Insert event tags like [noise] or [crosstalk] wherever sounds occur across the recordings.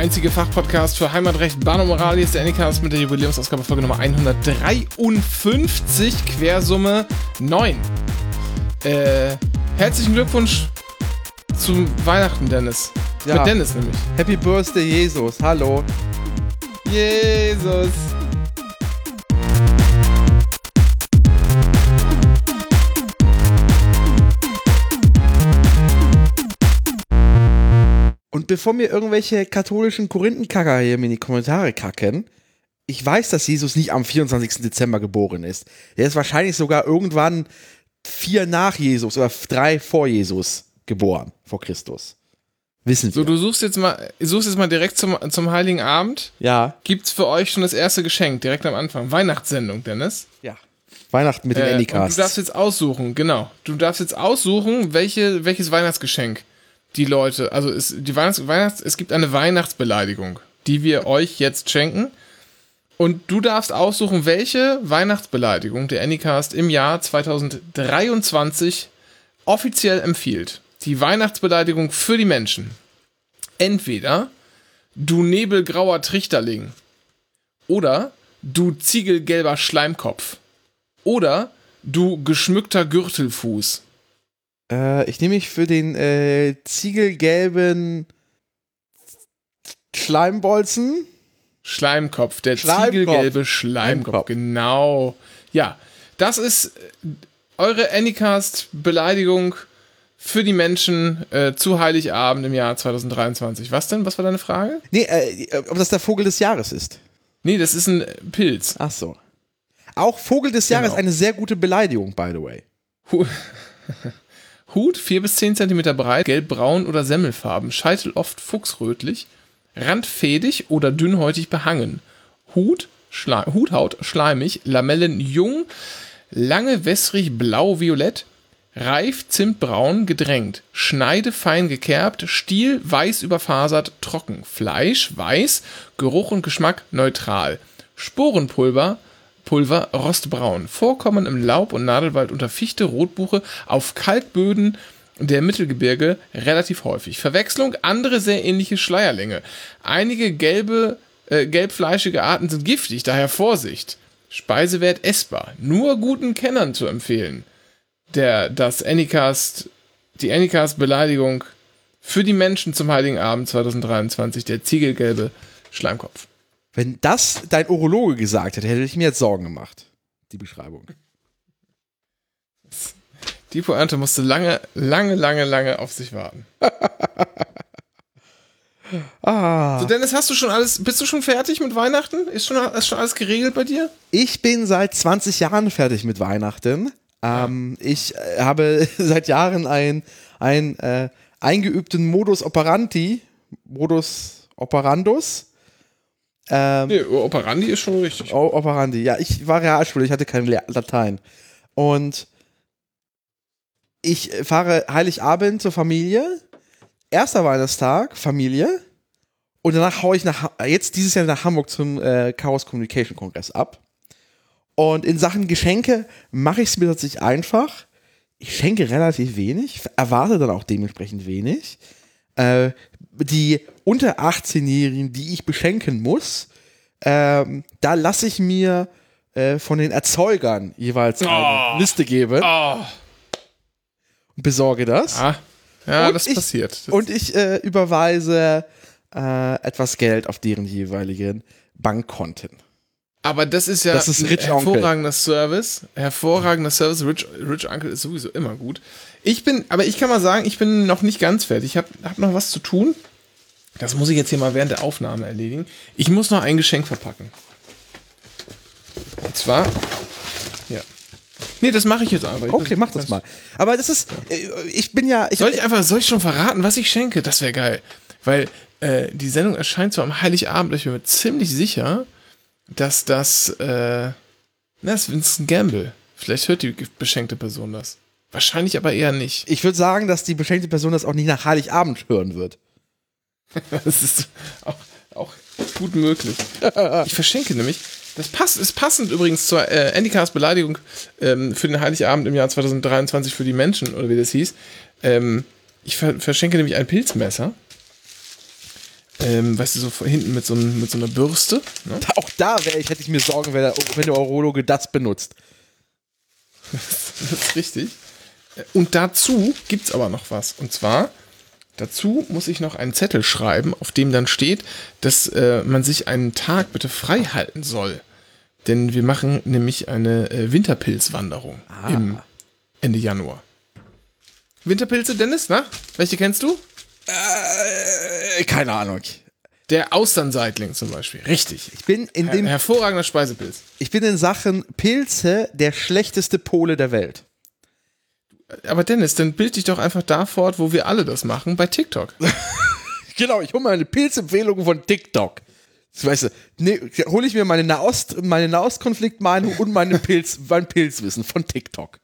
einzige Fachpodcast für Heimatrecht, Bahn und Moral. Hier ist der Anycast mit der Jubiläumsausgabe Folge Nummer 153, Quersumme 9. Äh, herzlichen Glückwunsch zum Weihnachten, Dennis. Ja. Mit Dennis nämlich. Happy Birthday, Jesus. Hallo. Jesus. Bevor mir irgendwelche katholischen Korinthenkacker hier mir in die Kommentare kacken, ich weiß, dass Jesus nicht am 24. Dezember geboren ist. Der ist wahrscheinlich sogar irgendwann vier nach Jesus oder drei vor Jesus geboren, vor Christus. Wissen So, wir. du suchst jetzt mal, suchst jetzt mal direkt zum, zum Heiligen Abend. ja, Gibt's für euch schon das erste Geschenk direkt am Anfang? Weihnachtssendung, Dennis. ja. Weihnachten mit dem Äh, und Anycast. du darfst jetzt aussuchen, genau. Du darfst jetzt aussuchen, welche, welches Weihnachtsgeschenk die Leute, also es, die Weihnachts, Weihnachts, es gibt eine Weihnachtsbeleidigung, die wir euch jetzt schenken. Und du darfst aussuchen, welche Weihnachtsbeleidigung der Anycast im Jahr 2023 offiziell empfiehlt. Die Weihnachtsbeleidigung für die Menschen. Entweder du nebelgrauer Trichterling oder du ziegelgelber Schleimkopf oder du geschmückter Gürtelfuß. Äh, ich nehme mich für den äh, ziegelgelben Schleimbolzen. Schleimkopf, der Schleimkopf. ziegelgelbe Schleimkopf. Schleimkopf. Genau. Ja, das ist äh, eure Anycast-Beleidigung für die Menschen äh, zu Heiligabend im Jahr 2023. Was denn? Was war deine Frage? Nee, äh, ob das der Vogel des Jahres ist. Nee, das ist ein Pilz. Ach so. Auch Vogel des Jahres Genau. eine sehr gute Beleidigung, by the way. [laughs] Hu Hut 4 bis 10 cm breit, gelbbraun oder semmelfarben, Scheitel oft fuchsrötlich, Rand fädig oder dünnhäutig behangen. Hut, Schle Huthaut schleimig, Lamellen jung, lange wässrig blau-violett, reif zimtbraun gedrängt, Schneide fein gekerbt, Stiel weiß überfasert, trocken, Fleisch weiß, Geruch und Geschmack neutral, Sporenpulver Pulver rostbraun. Vorkommen im Laub- und Nadelwald unter Fichte, Rotbuche, auf Kalkböden der Mittelgebirge relativ häufig. Verwechslung, andere sehr ähnliche Schleierlänge. Einige gelbe, äh, gelbfleischige Arten sind giftig, daher Vorsicht. Speisewert essbar, nur guten Kennern zu empfehlen. Der, das Anycast, die Anycast-Beleidigung für die Menschen zum Heiligen Abend 2023, der ziegelgelbe Schleimkopf. Wenn das dein Urologe gesagt hätte, hätte ich mir jetzt Sorgen gemacht. Die Beschreibung. Die Pointe musste lange, lange, lange, lange auf sich warten. [laughs] Ah. So, Dennis, hast du schon alles, bist du schon fertig mit Weihnachten? Ist schon, ist schon alles geregelt bei dir? Ich bin seit 20 Jahren fertig mit Weihnachten. Ähm, ich äh, habe [laughs] seit Jahren ein, ein äh, eingeübten Modus operandi, Modus operandus. Ähm, Nee, Operandi ist schon richtig. O- Operandi, ja, ich war Realschule, ich hatte kein Latein. Und ich fahre Heiligabend zur Familie, erster Weihnachtstag, Familie, und danach haue ich nach, jetzt dieses Jahr nach Hamburg zum äh, Chaos Communication Kongress ab. Und in Sachen Geschenke mache ich es mir tatsächlich einfach. Ich schenke relativ wenig, erwarte dann auch dementsprechend wenig. Äh, die unter 18-Jährigen, die ich beschenken muss, ähm, da lasse ich mir äh, von den Erzeugern jeweils eine Oh. Liste geben Oh. und besorge das. Ah, ja, Und das ich- passiert. Das, Und ich äh, überweise äh, etwas Geld auf deren jeweiligen Bankkonten. aber das ist ja Das ist ein hervorragender Service. Hervorragender Service. Rich, Rich Uncle ist sowieso immer gut. Ich bin, aber ich kann mal sagen, ich bin noch nicht ganz fertig. Ich habe hab noch was zu tun. Das muss ich jetzt hier mal während der Aufnahme erledigen. Ich muss noch ein Geschenk verpacken. Und zwar. Ja. Nee, das mache ich jetzt einfach. Ich- Okay, mach das mal. Aber das ist, äh, ich bin ja, ich, Soll ich einfach, soll ich schon verraten, was ich schenke? Das wäre geil. Weil äh, die Sendung erscheint zwar am Heiligabend, aber ich bin mir ziemlich sicher, dass das, äh, na, das ist ein Gamble. Vielleicht hört die beschenkte Person das. Wahrscheinlich aber eher nicht. ich würde sagen, dass die beschenkte Person das auch nicht nach Heiligabend hören wird. [laughs] Das ist auch, auch gut möglich. [laughs] Ich verschenke nämlich, das passt, ist passend übrigens zur äh, Andycast Beleidigung ähm, für den Heiligabend im Jahr 2023 für die Menschen, oder wie das hieß. Ähm, ich ver verschenke nämlich ein Pilzmesser. ähm, weißt du, so hinten mit so, einem- mit so einer Bürste. Ne? [laughs] Auch da wäre ich, hätte ich mir Sorgen, wenn der, wenn der Urologe das benutzt. Das ist richtig. Und dazu gibt's aber noch was. Und zwar, dazu muss ich noch einen Zettel schreiben, auf dem dann steht, dass äh, man sich einen Tag bitte frei halten soll. Denn wir machen nämlich eine äh, Winterpilzwanderung im Ende Januar. Winterpilze, Dennis, na? Welche kennst du? Äh, keine Ahnung. Der Austernseitling zum Beispiel. Richtig. Ich bin in Her dem, hervorragender Speisepilz. ich bin in Sachen Pilze der schlechteste Pole der Welt. Aber Dennis, dann bild dich doch einfach da fort, wo wir alle das machen, bei TikTok. [laughs] Genau, ich hole mir eine Pilzempfehlung von TikTok. Das Weißt du, ne, hole ich mir meine Nahost, meine Nahostkonfliktmeinung und meine Pilz, [laughs] mein Pilzwissen von TikTok.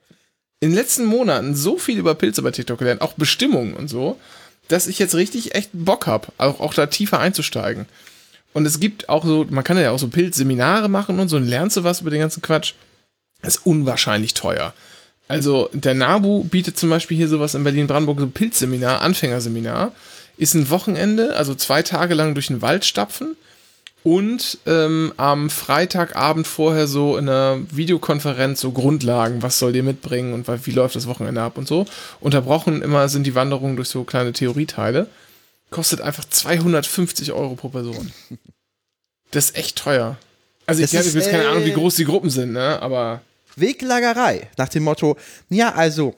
in den letzten Monaten so viel über Pilze bei TikTok gelernt, auch Bestimmungen und so, dass ich jetzt richtig echt Bock habe, auch, auch da tiefer einzusteigen. Und es gibt auch so, man kann ja auch so Pilzseminare machen und so, und lernst du was über den ganzen Quatsch. Das ist unwahrscheinlich teuer. Also der NABU bietet zum Beispiel hier sowas in Berlin-Brandenburg, so ein Pilzseminar, Anfängerseminar. Ist ein Wochenende, also zwei Tage lang durch den Wald stapfen und ähm, am Freitagabend vorher so in einer Videokonferenz so Grundlagen, was soll ihr mitbringen und wie läuft das Wochenende ab und so. Unterbrochen immer sind die Wanderungen durch so kleine Theorieteile. Kostet einfach 250 Euro pro Person. Das ist echt teuer. Also ich Das habe jetzt keine äh, Ahnung, wie groß die Gruppen sind, ne? Aber Weglagerei. Nach dem Motto, ja, also,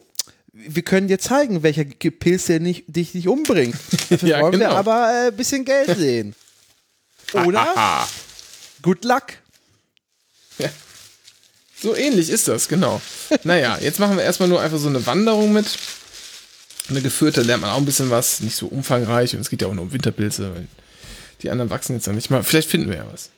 wir können dir zeigen, welcher Pilz der nicht, dich nicht umbringt. [laughs] Dafür Ja, wollen wir genau. aber ein äh, bisschen Geld sehen. Oder? Ah, Good luck. so ähnlich ist das, genau. naja, jetzt machen wir erstmal nur einfach so eine Wanderung mit. Eine geführte lernt man auch ein bisschen was, nicht so umfangreich und es geht ja auch nur um Winterpilze. weil Die anderen wachsen jetzt ja nicht mal. Vielleicht finden wir ja was.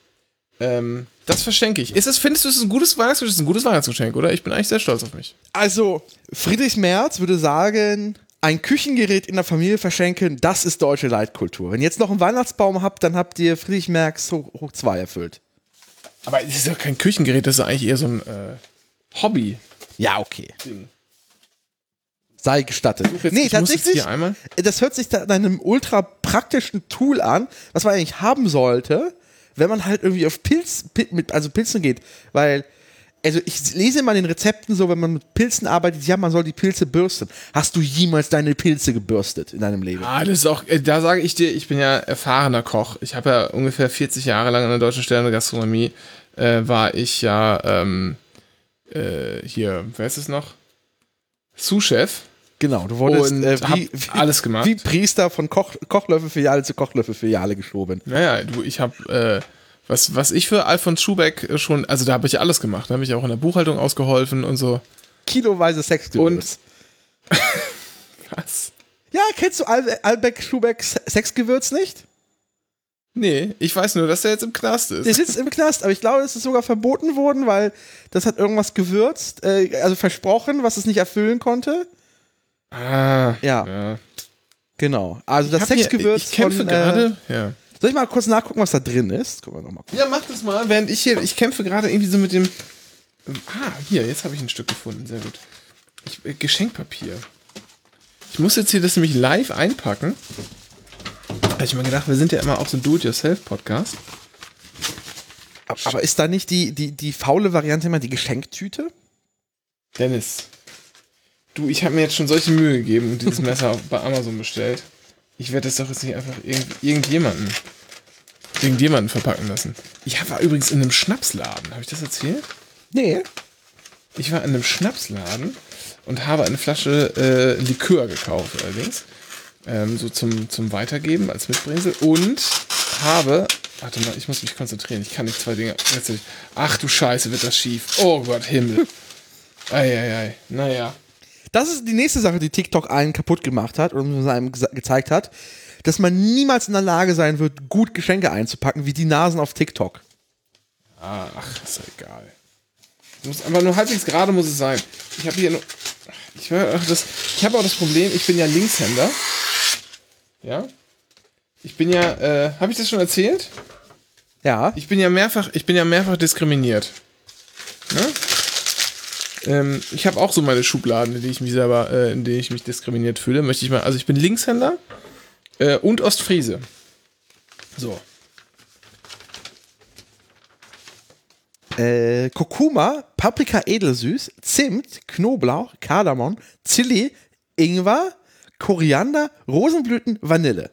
Ähm, das verschenke ich. Ist es, findest du, es ist ein gutes Weihnachtsgeschenk? Ist ein gutes Weihnachtsgeschenk, oder? Ich bin eigentlich sehr stolz auf mich. Also, Friedrich Merz würde sagen, ein Küchengerät in der Familie verschenken, das ist deutsche Leitkultur. Wenn ihr jetzt noch einen Weihnachtsbaum habt, dann habt ihr Friedrich Merz hoch, hoch zwei erfüllt. Aber es ist doch kein Küchengerät, das ist eigentlich eher so ein äh, Hobby. Ja, okay. Sei gestattet. Jetzt, nee, tatsächlich, das hört sich da nach einem ultra praktischen Tool an, was man eigentlich haben sollte, wenn man halt irgendwie auf Pilz, Pil- mit, also Pilzen geht. Weil, also ich lese immer in den Rezepten so, wenn man mit Pilzen arbeitet, ja, man soll die Pilze bürsten. Hast du jemals deine Pilze gebürstet in deinem Leben? Ah, das ist auch, äh, da sage ich dir, ich bin ja erfahrener Koch. Ich habe ja ungefähr 40 Jahre lang in der deutschen Sterne Gastronomie, äh, war ich ja ähm, äh, hier, wer ist es noch? Sous-Chef. Genau, du wurdest Und äh, wie, wie, alles gemacht. wie Priester von Koch, Kochlöffelfiliale zu Kochlöffelfiliale geschoben. Naja, du, ich habe, äh, was, was ich für Alfons Schubeck äh, schon, also da habe ich alles gemacht. Da habe ich auch in der Buchhaltung ausgeholfen und so. Kiloweise Sexgewürz. [laughs] Was? Ja, kennst du Al Albeck Schubeck Sexgewürz nicht? Nee, ich weiß nur, dass der jetzt im Knast Der ist. sitzt im Knast, aber ich glaube, es ist sogar verboten worden, weil das hat irgendwas gewürzt, äh, also versprochen, was es nicht erfüllen konnte. Ah, Ja. ja. Genau. Also das Sexgewürz Ich kämpfe von, gerade. ja. Äh, soll ich mal kurz nachgucken, was da drin ist? Gucken wir noch mal. Ja, mach das mal, während ich hier, ich kämpfe gerade irgendwie so mit dem. Ah, hier, jetzt habe ich ein Stück gefunden, sehr gut. Ich, äh, Geschenkpapier. Ich muss jetzt hier das nämlich live einpacken. Habe ich mir gedacht, wir sind ja immer auch so ein Do-it-yourself-Podcast. Aber ist da nicht die, die, die faule Variante immer die Geschenktüte? Dennis, du, ich habe mir jetzt schon solche Mühe gegeben und dieses Messer [laughs] bei Amazon bestellt. Ich werde das doch jetzt nicht einfach irgend, irgendjemanden, irgendjemanden verpacken lassen. Ich war übrigens in einem Schnapsladen. Habe ich das erzählt? Nee. Ich war in einem Schnapsladen und habe eine Flasche äh, Likör gekauft allerdings. Ähm, so zum, zum Weitergeben als Mitbringsel. Und habe. Warte mal, ich muss mich konzentrieren. Ich kann nicht zwei Dinge. gleichzeitig- Ach du Scheiße, wird das schief. Oh Gott, Himmel. [laughs] Eieiei. Naja. Das ist die nächste Sache, die TikTok allen kaputt gemacht hat und einem gezeigt hat, dass man niemals in der Lage sein wird, gut Geschenke einzupacken, wie die Nasen auf TikTok. Ach, ist ja egal. Muss, aber nur halbwegs gerade muss es sein. Ich habe hier nur. Ich, hör- ach, das- ich habe auch das Problem, ich bin ja Linkshänder. Ja? Ich bin ja. Äh, habe ich das schon erzählt? Ja. Ich bin ja mehrfach, ich bin ja mehrfach diskriminiert. Ne? Ähm, ich habe auch so meine Schubladen, in denen ich mich selber, äh, in denen ich mich diskriminiert fühle. Möchte ich mal. Also ich bin Linkshänder äh, und Ostfriese. So. Äh, Kurkuma, Paprika edelsüß, Zimt, Knoblauch, Kardamom, Chili, Ingwer, Koriander, Rosenblüten, Vanille.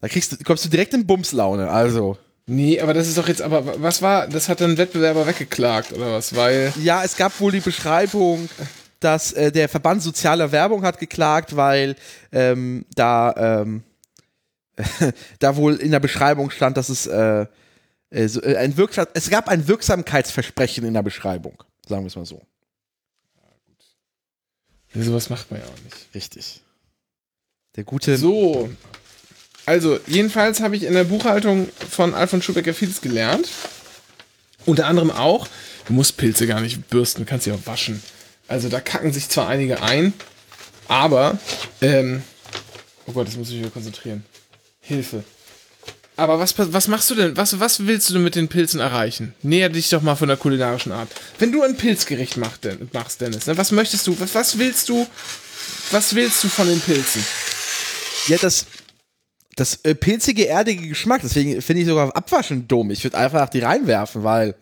Da kriegst du, kommst du direkt in Bumslaune, also. Nee, aber das ist doch jetzt, aber was war, das hat dann ein Wettbewerber weggeklagt oder was? Weil. Ja, es gab wohl die Beschreibung, dass äh, der Verband Sozialer Werbung hat geklagt, weil ähm, da, ähm, [laughs] da wohl in der Beschreibung stand, dass es äh, äh, so, äh, ein Wirksam es gab ein Wirksamkeitsversprechen in der Beschreibung, sagen wir es mal so. Ja, sowas macht man ja auch nicht. Richtig. Der gute. So. Also, jedenfalls habe ich in der Buchhaltung von Alfred Schubecker vieles gelernt. Unter anderem auch, du musst Pilze gar nicht bürsten, du kannst sie auch waschen. Also, da kacken sich zwar einige ein, aber, ähm, oh Gott, das muss ich wieder konzentrieren. Hilfe. Aber was, was machst du denn? Was, was willst du denn mit den Pilzen erreichen? Näher dich doch mal von der kulinarischen Art. Wenn du ein Pilzgericht mach, denn, machst, Dennis, ne, was möchtest du? Was, was willst du? Was willst du von den Pilzen? Ja, das, das äh, pilzige, erdige Geschmack, deswegen finde ich sogar Abwaschen dumm. Ich würde einfach die reinwerfen, weil.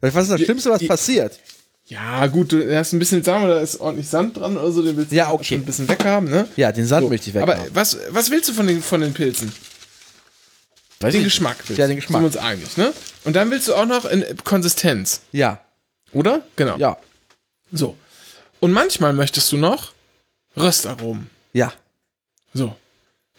weil was ist das Schlimmste, was die- passiert? Ja, gut, du hast ein bisschen, sagen wir, da ist ordentlich Sand dran oder so, den willst du Ja, okay. schon ein bisschen weghaben, ne? Ja, den Sand So, möchte ich Aber weghaben. was, was willst du von den, von den Pilzen? Weiß Den Geschmack willst Ja, du. den Geschmack. Sind wir uns einig, ne? Und dann willst du auch noch in Konsistenz, Ja, oder? Genau. ja, So. Und manchmal möchtest du noch Röstaromen. ja. So.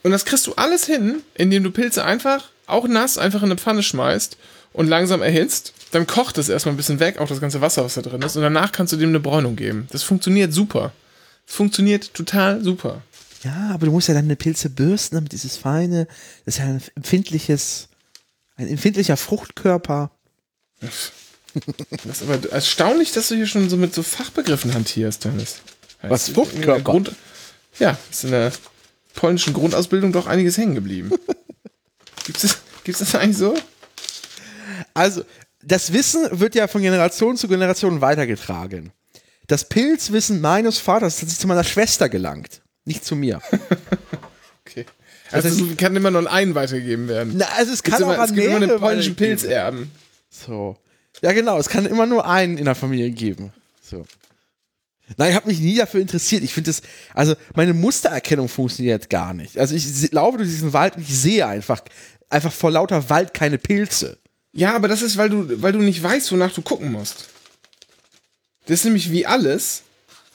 Und das kriegst du alles hin, indem du Pilze einfach, auch nass, einfach in eine Pfanne schmeißt und langsam erhitzt. Dann kocht es erstmal ein bisschen weg, auch das ganze Wasser, was da drin ist. Und danach kannst du dem eine Bräunung geben. Das funktioniert super. Das funktioniert total super. Ja, aber du musst ja dann eine Pilze bürsten, damit dieses feine, das ist ja ein empfindliches, ein empfindlicher Fruchtkörper. Das ist aber erstaunlich, dass du hier schon so mit so Fachbegriffen hantierst, Dennis. Was, Fruchtkörper? ja, ist in der polnischen Grundausbildung doch einiges hängen geblieben. [laughs] Gibt's das, gibt's das eigentlich so? Also, das Wissen wird ja von Generation zu Generation weitergetragen. Das Pilzwissen meines Vaters hat sich zu meiner Schwester gelangt, nicht zu mir. [laughs] Okay. Also, es kann immer nur an einen weitergegeben werden. Na, also es kann auch immer, an es gibt immer einen polnischen. Pilzerben. So. Ja, genau, es kann immer nur einen in der Familie geben. So. Nein, ich habe mich nie dafür interessiert. Ich finde das, also meine Mustererkennung funktioniert gar nicht. Also ich laufe durch diesen Wald und ich sehe einfach, einfach vor lauter Wald keine Pilze. Ja, aber das ist, weil du, weil du nicht weißt, wonach du gucken musst. Das ist nämlich wie alles.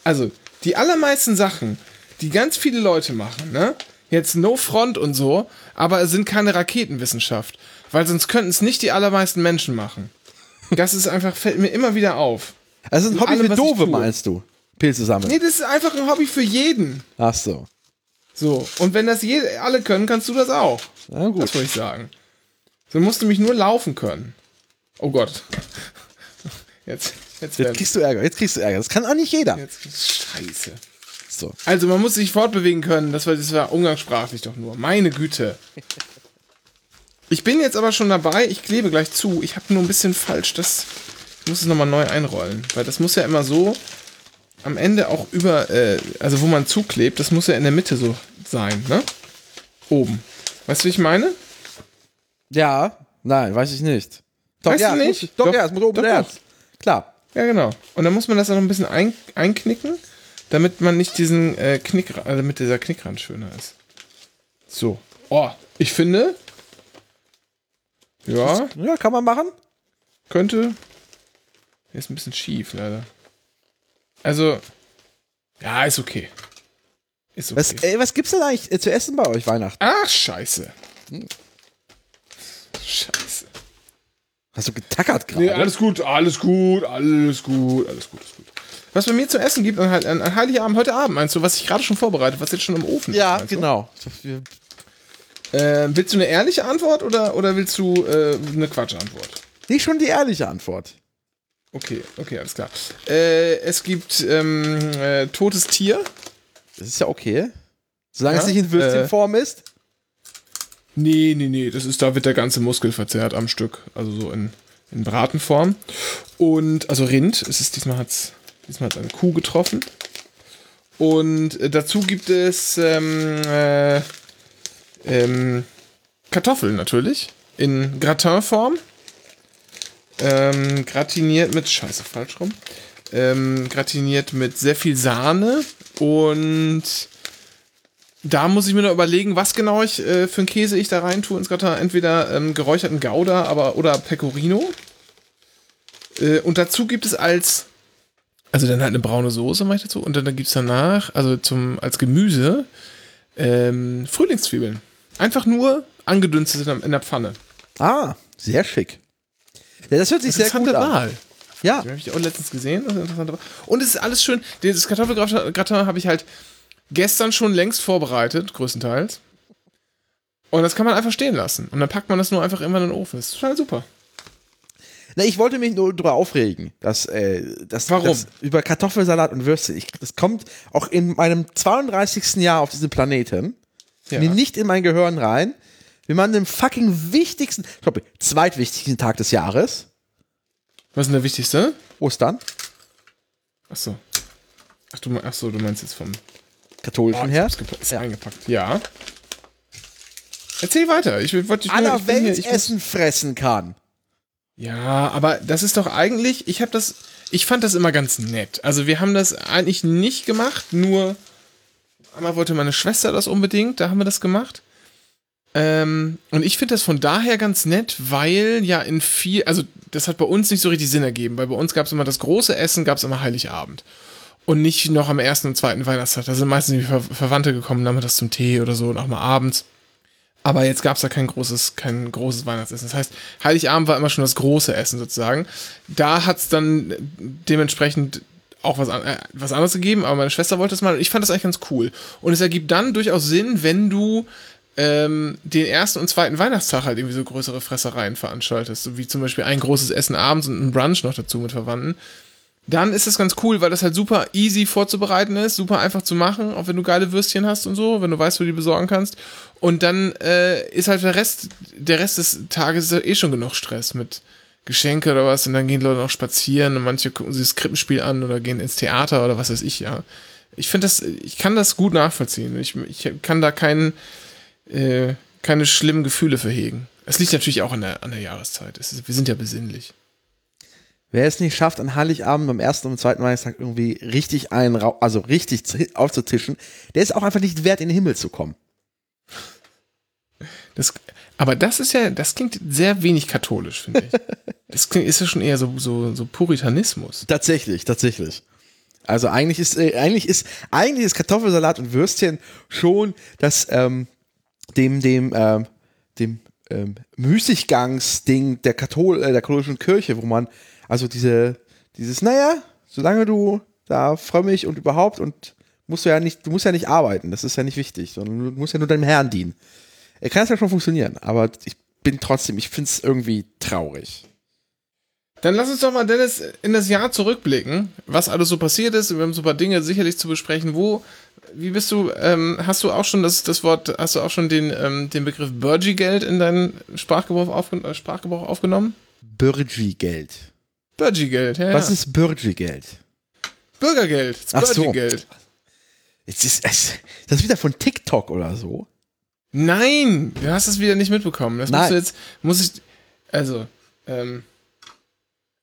Also, die allermeisten Sachen, die ganz viele Leute machen, ne? Jetzt No Front und so, aber es sind keine Raketenwissenschaft. Weil sonst könnten es nicht die allermeisten Menschen machen. Das ist einfach, fällt mir immer wieder auf. Also ein In Hobby allem, für tue. meinst du? Pilze sammeln. Nee, das ist einfach ein Hobby für jeden. Ach so. So. Und wenn das je, alle können, kannst du das auch. Na gut. Das wollte ich sagen. So musst du mich nur laufen können. Oh Gott. [laughs] Jetzt, jetzt, Jetzt kriegst du Ärger, jetzt kriegst du Ärger. Das kann auch nicht jeder. jetzt Scheiße. So. Also man muss sich fortbewegen können. Das war, das war umgangssprachlich doch nur. Meine Güte. Ich bin jetzt aber schon dabei. Ich klebe gleich zu. Ich habe nur ein bisschen falsch. Das ich muss es nochmal neu einrollen. Weil das muss ja immer so am Ende auch über, äh, also wo man zuklebt, das muss ja in der Mitte so sein, ne? Oben. Weißt du, wie ich meine? Ja, nein, weiß ich nicht. Doch, Weißt ja, du nicht? Muss, doch, Doch, ja, es muss oben doch. Klar. Ja, genau. Und dann muss man das dann noch ein bisschen ein, einknicken, damit man nicht diesen äh, Knick, also damit dieser Knickrand schöner ist. So. Oh, ich finde. Ja, Ja, kann man machen. könnte. Der ist ein bisschen schief, leider. Also. Ja, ist okay. Ist okay. Was, ey, was gibt's denn eigentlich äh, zu essen bei euch Weihnachten? Ach, scheiße. Scheiße. Hast du getackert gerade? Nee, alles gut, alles gut, alles gut, alles gut, alles gut. Was bei mir zu essen gibt an, an, an Heiligabend, heute Abend, meinst du, was ich gerade schon vorbereitet, was jetzt schon im Ofen ja, ist? du? genau. Äh, willst du eine ehrliche Antwort oder, oder willst du äh, eine Quatschantwort? Nicht schon die ehrliche Antwort. Okay, okay, alles klar. Äh, es gibt ähm, äh, totes Tier. Das ist ja okay. Solange Ja, es nicht in Würstchenform ist. Nee, nee, nee, das ist, da wird der ganze Muskel verzerrt am Stück. Also so in, in Bratenform. Und, also Rind, es ist, diesmal hat's, diesmal hat's eine Kuh getroffen. Und äh, dazu gibt es, ähm, äh, ähm, Kartoffeln natürlich. In Gratinform. Ähm, gratiniert mit. Scheiße, falsch rum. Ähm, gratiniert mit sehr viel Sahne. Und da muss ich mir noch überlegen, was genau ich äh, für einen Käse ich da rein tue ins Gratin. Entweder ähm, geräucherten Gouda aber, oder Pecorino. Äh, und dazu gibt es als. Also dann halt eine braune Soße mache ich dazu. Und dann, dann gibt es danach, also zum, als Gemüse, ähm, Frühlingszwiebeln. Einfach nur angedünstet in der- in der Pfanne. Ah, sehr schick. Ja, das hört sich sehr gut an. Wahl. Ja, Die habe ich auch letztens gesehen. Das. Und es ist alles schön. Dieses Kartoffelgratin habe ich halt gestern schon längst vorbereitet, größtenteils. Und das kann man einfach stehen lassen. Und dann packt man das nur einfach immer in den Ofen. Das ist total super. Na, ich wollte mich nur darüber aufregen, dass, äh, dass, Warum? dass über Kartoffelsalat und Würstchen, ich, das kommt auch in meinem 32. Jahr auf diesem Planeten Ja. mir nicht in mein Gehirn rein, wie man den fucking wichtigsten, ich glaube, zweitwichtigsten Tag des Jahres, Was ist denn der wichtigste? Ostern, Achso. Ach du, me- ach so, du meinst jetzt vom katholischen ich her, ist eingepackt. Ja. Erzähl weiter. Ich wollte ich, aller bin hier- Welt ich muss- Essen fressen kann. Ja, aber das ist doch eigentlich, ich habe das, ich fand das immer ganz nett. Also wir haben das eigentlich nicht gemacht, nur einmal wollte meine Schwester das unbedingt, da haben wir das gemacht. Ähm, und ich finde das von daher ganz nett, weil ja in viel, also das hat bei uns nicht so richtig Sinn ergeben, weil bei uns gab es immer das große Essen, gab es immer Heiligabend. Und nicht noch am ersten und zweiten Weihnachtstag. Da sind meistens die Ver Verwandte gekommen, dann haben wir das zum Tee oder so und auch mal abends. Aber jetzt gab es da kein großes, kein großes Weihnachtsessen. Das heißt, Heiligabend war immer schon das große Essen sozusagen. Da hat es dann dementsprechend auch was, äh, was anderes gegeben, aber meine Schwester wollte das mal. und Ich fand das eigentlich ganz cool. Und es ergibt dann durchaus Sinn, wenn du ähm, den ersten und zweiten Weihnachtstag halt irgendwie so größere Fressereien veranstaltest. So wie zum Beispiel ein großes Essen abends und ein Brunch noch dazu mit Verwandten. Dann ist das ganz cool, weil das halt super easy vorzubereiten ist, super einfach zu machen, auch wenn du geile Würstchen hast und so, wenn du weißt, wo du die besorgen kannst. Und dann äh, ist halt der Rest, der Rest des Tages eh schon genug Stress mit Geschenke oder was und dann gehen Leute noch spazieren und manche gucken sich das Krippenspiel an oder gehen ins Theater oder was weiß ich, ja. Ich finde das, ich kann das gut nachvollziehen. Ich, ich kann da keinen, äh, keine schlimmen Gefühle für hegen. Es liegt natürlich auch an der, an der Jahreszeit. Es ist, wir sind ja besinnlich. Wer es nicht schafft, an Heiligabend am ersten und zweiten Weihnachtstag irgendwie richtig einen, also richtig zu- aufzutischen, der ist auch einfach nicht wert, in den Himmel zu kommen. Das, aber das ist ja, das klingt sehr wenig katholisch, finde ich. [laughs] Das klingt, ist ja schon eher so, so, so Puritanismus. Tatsächlich, tatsächlich. Also eigentlich ist, äh, eigentlich ist, eigentlich ist Kartoffelsalat und Würstchen schon das, ähm, dem, dem, ähm, dem ähm, Müßiggangsding der, Kathol äh, der katholischen Kirche, wo man, also diese, dieses, naja, solange du da frömmig und überhaupt und musst du ja nicht, du musst ja nicht arbeiten, das ist ja nicht wichtig, sondern du musst ja nur deinem Herrn dienen. Er kann es ja schon funktionieren, aber ich bin trotzdem, ich finde es irgendwie traurig. Dann lass uns doch mal, Dennis, in das Jahr zurückblicken, was alles so passiert ist. Wir haben so ein paar Dinge sicherlich zu besprechen. Wo, wie bist du, ähm, hast du auch schon das, das Wort, hast du auch schon den, ähm, den Begriff Burgie-Geld in deinen Sprachgebrauch, aufgen äh, Sprachgebrauch aufgenommen? Bürgi-Geld. Burgie-Geld, ja. Was ja. ist Bürgi-Geld? Bürgergeld? Das Ach so. Jetzt ist es, das ist wieder von TikTok oder so. Nein, du hast es wieder nicht mitbekommen. Das musst Nein. du jetzt, muss ich, also, ähm,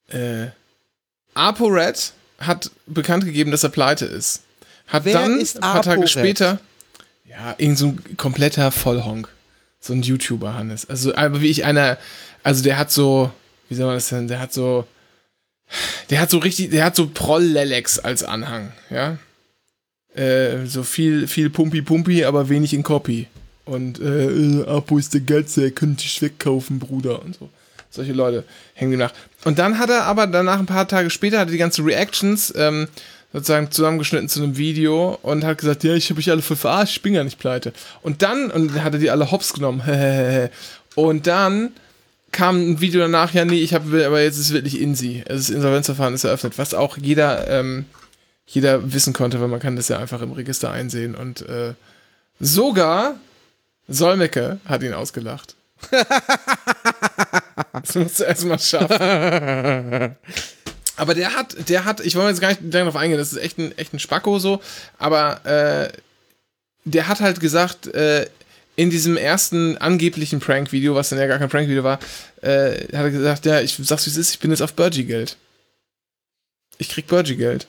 äh, ApoRed hat bekannt gegeben, dass er pleite ist. Hat Wer dann ist ein paar Tage ApoRed? später, ja, irgend so ein kompletter Vollhonk. So ein YouTuber, Hannes. Also, aber wie ich einer, also der hat so, wie soll man das denn, der hat so, der hat so richtig, der hat so Proll-Lelex als Anhang, ja. Äh, so viel, viel Pumpi-Pumpi, aber wenig in Copy. Und, äh, äh, Apo ist der Geilste, er könnte dich wegkaufen, Bruder, und so. Solche Leute hängen ihm nach. Und dann hat er aber danach ein paar Tage später hat er die ganzen Reactions ähm, sozusagen zusammengeschnitten zu einem Video und hat gesagt, ja, ich habe euch alle voll verarscht, ich bin gar nicht pleite. Und dann, und dann hat er die alle hops genommen. [laughs] und dann kam ein Video danach, ja, nee, ich habe, aber jetzt ist es wirklich INSI. Also das Insolvenzverfahren ist eröffnet, was auch jeder, ähm, jeder wissen konnte, weil man kann das ja einfach im Register einsehen. Und äh, sogar Solmecke hat ihn ausgelacht. [laughs] das musst du erstmal schaffen. [laughs] Aber der hat, der hat, ich wollte jetzt gar nicht darauf eingehen, das ist echt ein, echt ein Spacko so, aber äh, der hat halt gesagt, äh, in diesem ersten angeblichen Prank-Video, was dann ja gar kein Prank-Video war, äh, hat er gesagt, ja, ich sag's wie es ist, ich bin jetzt auf Burgie-Geld. Ich krieg Burgie-Geld.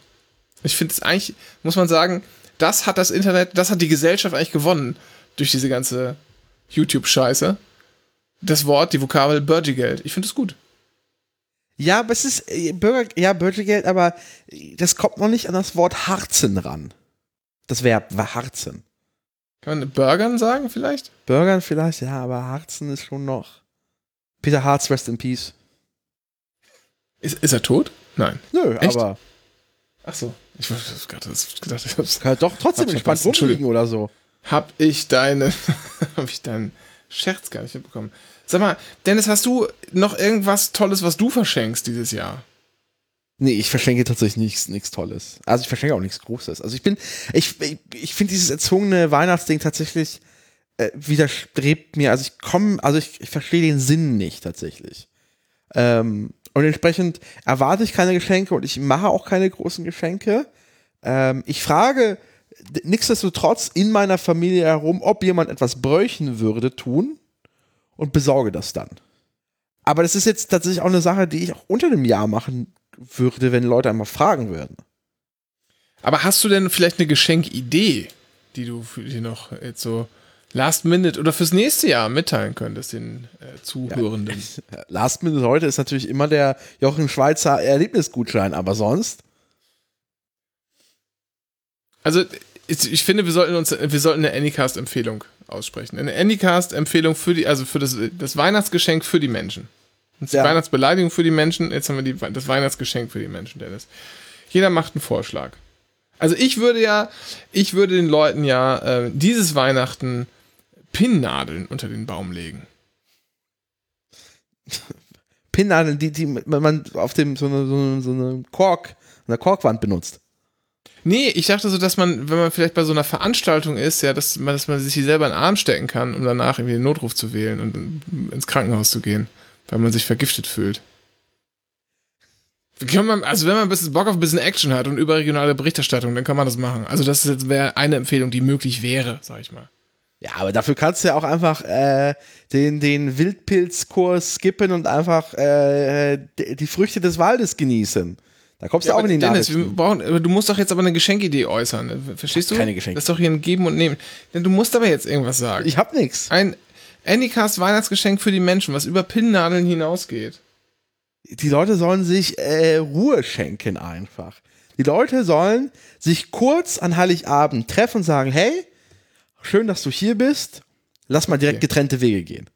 Ich finde es eigentlich, muss man sagen, das hat das Internet, das hat die Gesellschaft eigentlich gewonnen durch diese ganze YouTube-Scheiße. Das Wort, die Vokabel Burgie-Geld. Ich finde es gut. Ja, aber es ist äh, Bürger, ja, Bürgergeld, aber das kommt noch nicht an das Wort Harzen ran. Das Verb war Harzen. Kann man Burgern sagen vielleicht? Bürgern vielleicht, ja, aber Harzen ist schon noch. Peter Harz, rest in peace. Ist, ist er tot? Nein. Nö, Echt? aber Ach so. Ich hab gerade gedacht, ich hab's, kann doch trotzdem Entschuldigung. rumliegen oder so. hab ich deine, [laughs] hab ich deinen Scherz gar nicht mitbekommen. Sag mal, Dennis, hast du noch irgendwas Tolles, was du verschenkst dieses Jahr? Nee, ich verschenke tatsächlich nichts, Tolles. Also ich verschenke auch nichts Großes. Also ich bin, ich, ich, ich finde dieses erzwungene Weihnachtsding tatsächlich äh, widerstrebt mir. Also ich komme, also ich, ich verstehe den Sinn nicht tatsächlich. Ähm, und entsprechend erwarte ich keine Geschenke und ich mache auch keine großen Geschenke. Ähm, ich frage nichtsdestotrotz in meiner Familie herum, ob jemand etwas bräuchen würde, tun und besorge das dann. Aber das ist jetzt tatsächlich auch eine Sache, die ich auch unter dem Jahr machen würde, wenn Leute einmal fragen würden. Aber hast du denn vielleicht eine Geschenkidee, die du für dir noch jetzt so last minute oder fürs nächste Jahr mitteilen könntest, den äh, Zuhörenden? Last Minute heute ist natürlich immer der Jochen Schweizer Erlebnisgutschein, aber sonst. Also, ich, ich finde, wir sollten uns, wir sollten eine Anycast-Empfehlung aussprechen. Eine Anycast-Empfehlung für die, also für das, das Weihnachtsgeschenk für die Menschen. Das Ja. Weihnachtsbeleidigung für die Menschen, jetzt haben wir die, das Weihnachtsgeschenk für die Menschen, Dennis. Jeder macht einen Vorschlag. Also ich würde ja, ich würde den Leuten ja äh, dieses Weihnachten Pinnnadeln unter den Baum legen. Pinnnadeln, die, die man auf dem so eine, so eine, so eine Kork, eine Korkwand benutzt. Nee, ich dachte so, dass man, wenn man vielleicht bei so einer Veranstaltung ist, ja, dass man, dass man sich die selber in den Arm stecken kann, um danach irgendwie den Notruf zu wählen und ins Krankenhaus zu gehen, weil man sich vergiftet fühlt. Man, also wenn man ein bisschen Bock auf ein bisschen Action hat und überregionale Berichterstattung, dann kann man das machen. Also das wäre eine Empfehlung, die möglich wäre, sag ich mal. Ja, aber dafür kannst du ja auch einfach äh, den, den Wildpilzkurs skippen und einfach äh, die Früchte des Waldes genießen. Da kommst du auch in die Dennis, wir brauchen, du musst doch jetzt aber eine Geschenkidee äußern. Verstehst du? Keine Geschenke. Das ist doch hier ein Geben und Nehmen. Denn du musst aber jetzt irgendwas sagen. Ich hab nix. ein Anycast Weihnachtsgeschenk für die Menschen, was über Pinnnadeln hinausgeht. Die Leute sollen sich äh, Ruhe schenken einfach. Die Leute sollen sich kurz an Heiligabend treffen und sagen, hey, schön, dass du hier bist. Lass mal direkt Okay. getrennte Wege gehen.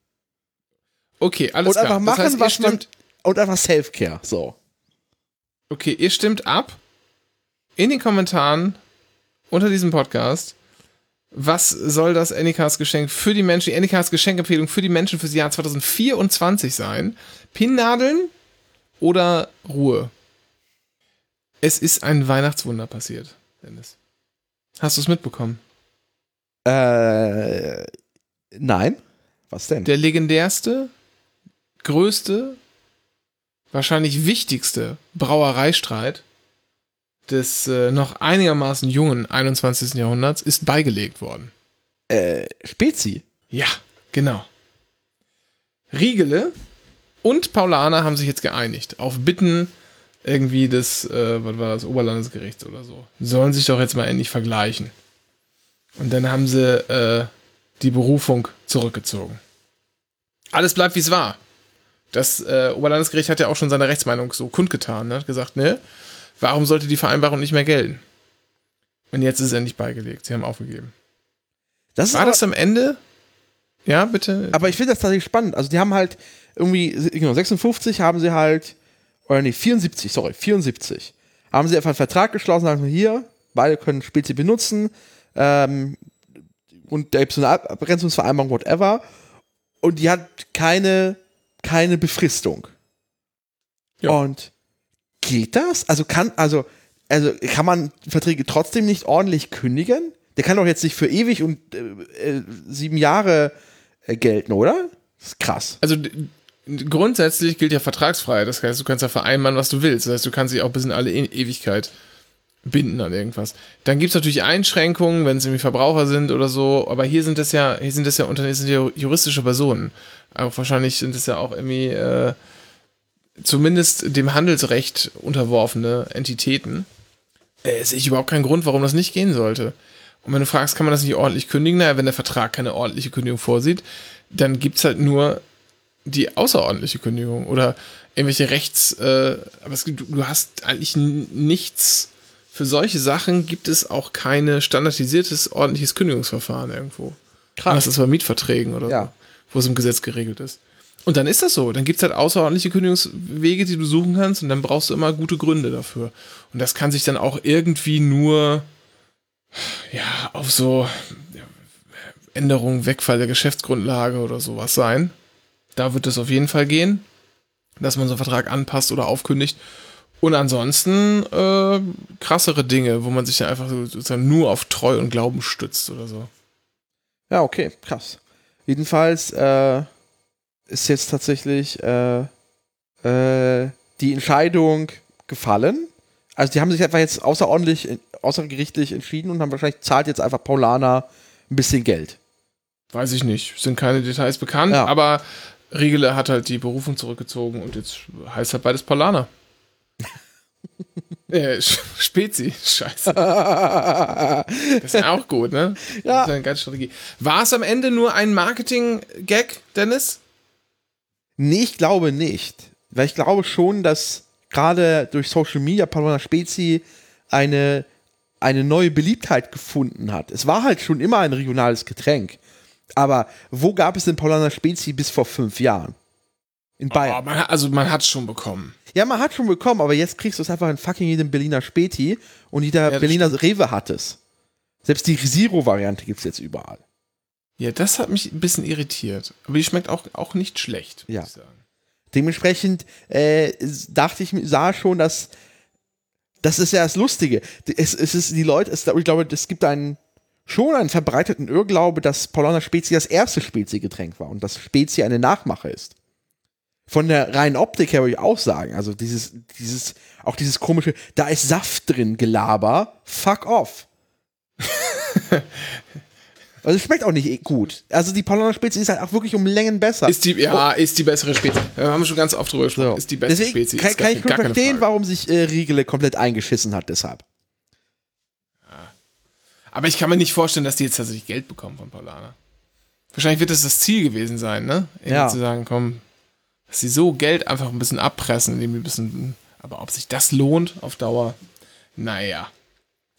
Okay, alles Und klar. einfach machen, das heißt, was man. stimmt, Und einfach Self-Care. So. Okay, ihr stimmt ab in den Kommentaren unter diesem Podcast. Was soll das Anycast Geschenk für die Menschen, die Anycast Geschenkempfehlung für die Menschen fürs Jahr 2024 sein? Pinnnadeln oder Ruhe? Es ist ein Weihnachtswunder passiert, Dennis. Hast du es mitbekommen? Äh, nein. Was denn? Der legendärste, größte, wahrscheinlich wichtigste Brauereistreit des äh, noch einigermaßen jungen 21. Jahrhunderts ist beigelegt worden. äh, Spezi. Ja, genau. Riegele und Paulaner haben sich jetzt geeinigt auf Bitten irgendwie des, äh, was war das, Oberlandesgerichts oder so. Sollen sich doch jetzt mal endlich vergleichen. Und dann haben sie äh, die Berufung zurückgezogen. Alles bleibt wie es war. Das äh, Oberlandesgericht hat ja auch schon seine Rechtsmeinung so kundgetan, ne? hat gesagt, ne, warum sollte die Vereinbarung nicht mehr gelten? Und jetzt ist es endlich beigelegt. Sie haben aufgegeben. Das ist War das am Ende? Ja, bitte. aber ich finde das tatsächlich spannend. Also die haben halt irgendwie, genau, 56 haben sie halt, oder nee, 74, sorry, 74. Haben sie einfach einen Vertrag geschlossen, sagen hier, beide können Spezi benutzen, ähm, und da gibt es eine Ab- Abgrenzungsvereinbarung, whatever. Und die hat keine, keine Befristung. Ja. Und geht das? Also kann, also, also kann man Verträge trotzdem nicht ordentlich kündigen? Der kann doch jetzt nicht für ewig und äh, äh, sieben Jahre äh, gelten, oder? Das ist krass. Also grundsätzlich gilt ja Vertragsfreiheit. Das heißt, du kannst ja vereinbaren, was du willst. Das heißt, du kannst dich auch bis in alle e Ewigkeit binden an irgendwas. Dann gibt es natürlich Einschränkungen, wenn es irgendwie Verbraucher sind oder so, aber hier sind das ja, hier sind das ja Unternehmen, sind ja juristische Personen. Aber wahrscheinlich sind es ja auch irgendwie äh, zumindest dem Handelsrecht unterworfene Entitäten. Äh, sehe ich überhaupt keinen Grund, warum das nicht gehen sollte. Und wenn du fragst, kann man das nicht ordentlich kündigen? Naja, wenn der Vertrag keine ordentliche Kündigung vorsieht, dann gibt es halt nur die außerordentliche Kündigung oder irgendwelche Rechts, äh, aber es gibt, du hast eigentlich nichts, für solche Sachen gibt es auch keine standardisiertes ordentliches Kündigungsverfahren irgendwo. Krass. Das ist bei Mietverträgen oder ja. so, wo es im Gesetz geregelt ist. Und dann ist das so. Dann gibt es halt außerordentliche Kündigungswege, die du suchen kannst und dann brauchst du immer gute Gründe dafür. Und das kann sich dann auch irgendwie nur ja, auf so Änderung, Wegfall der Geschäftsgrundlage oder sowas sein. Da wird es auf jeden Fall gehen, dass man so einen Vertrag anpasst oder aufkündigt. Und ansonsten äh, krassere Dinge, wo man sich dann einfach sozusagen nur auf Treu und Glauben stützt oder so. Ja, okay, krass. Jedenfalls äh, ist jetzt tatsächlich äh, äh, die Entscheidung gefallen. Also die haben sich einfach jetzt außerordentlich, außergerichtlich entschieden und haben wahrscheinlich zahlt jetzt einfach Paulana ein bisschen Geld. Weiß ich nicht, sind keine Details bekannt, ja. aber Riegele hat halt die Berufung zurückgezogen und jetzt heißt halt beides Paulaner. [laughs] äh, Spezi, scheiße. das ist auch gut, ne? [laughs] Ja. Das ist eine geile Strategie. War es am Ende nur ein Marketing-Gag, Dennis? Nee, ich glaube nicht. Weil ich glaube schon, dass gerade durch Social Media Paulana Spezi eine, eine neue Beliebtheit gefunden hat. Es war halt schon immer ein regionales Getränk. Aber wo gab es denn Paulaner Spezi bis vor fünf Jahren? In Bayern. Oh, man hat, also man hat es schon bekommen. Ja, man hat schon bekommen, aber jetzt kriegst du es einfach in fucking jedem Berliner Späti und jeder ja, Berliner stimmt. Rewe hat es. Selbst die Zero-Variante gibt es jetzt überall. Ja, das hat mich ein bisschen irritiert. Aber die schmeckt auch, auch nicht schlecht, ja. Dementsprechend äh, dachte ich, sah schon, dass das ist ja das Lustige. Es, es ist die Leute, es, ich glaube, es gibt einen schon einen verbreiteten Irrglaube, dass Paulaner Spezi das erste Spezi-Getränk war und dass Spezi eine Nachmache ist. Von der reinen Optik her würde ich auch sagen, also dieses, dieses, auch dieses komische, da ist Saft drin, Gelaber, fuck off. [laughs] Also es schmeckt auch nicht gut. Also die Paulaner Spezi ist halt auch wirklich um Längen besser. Ist die, ja, oh. ist die bessere Spezi. Wir haben schon ganz oft drüber gesprochen. So. Ist die bessere Deswegen Spezi. Kann, kann ich nur verstehen, warum sich äh, Riegele komplett eingeschissen hat deshalb. Aber ich kann mir nicht vorstellen, dass die jetzt tatsächlich Geld bekommen von Paulana. Wahrscheinlich wird das das Ziel gewesen sein, ne? Irgendwie ja. zu sagen, komm, dass sie so Geld einfach ein bisschen abpressen, indem ein bisschen, aber ob sich das lohnt auf Dauer, naja.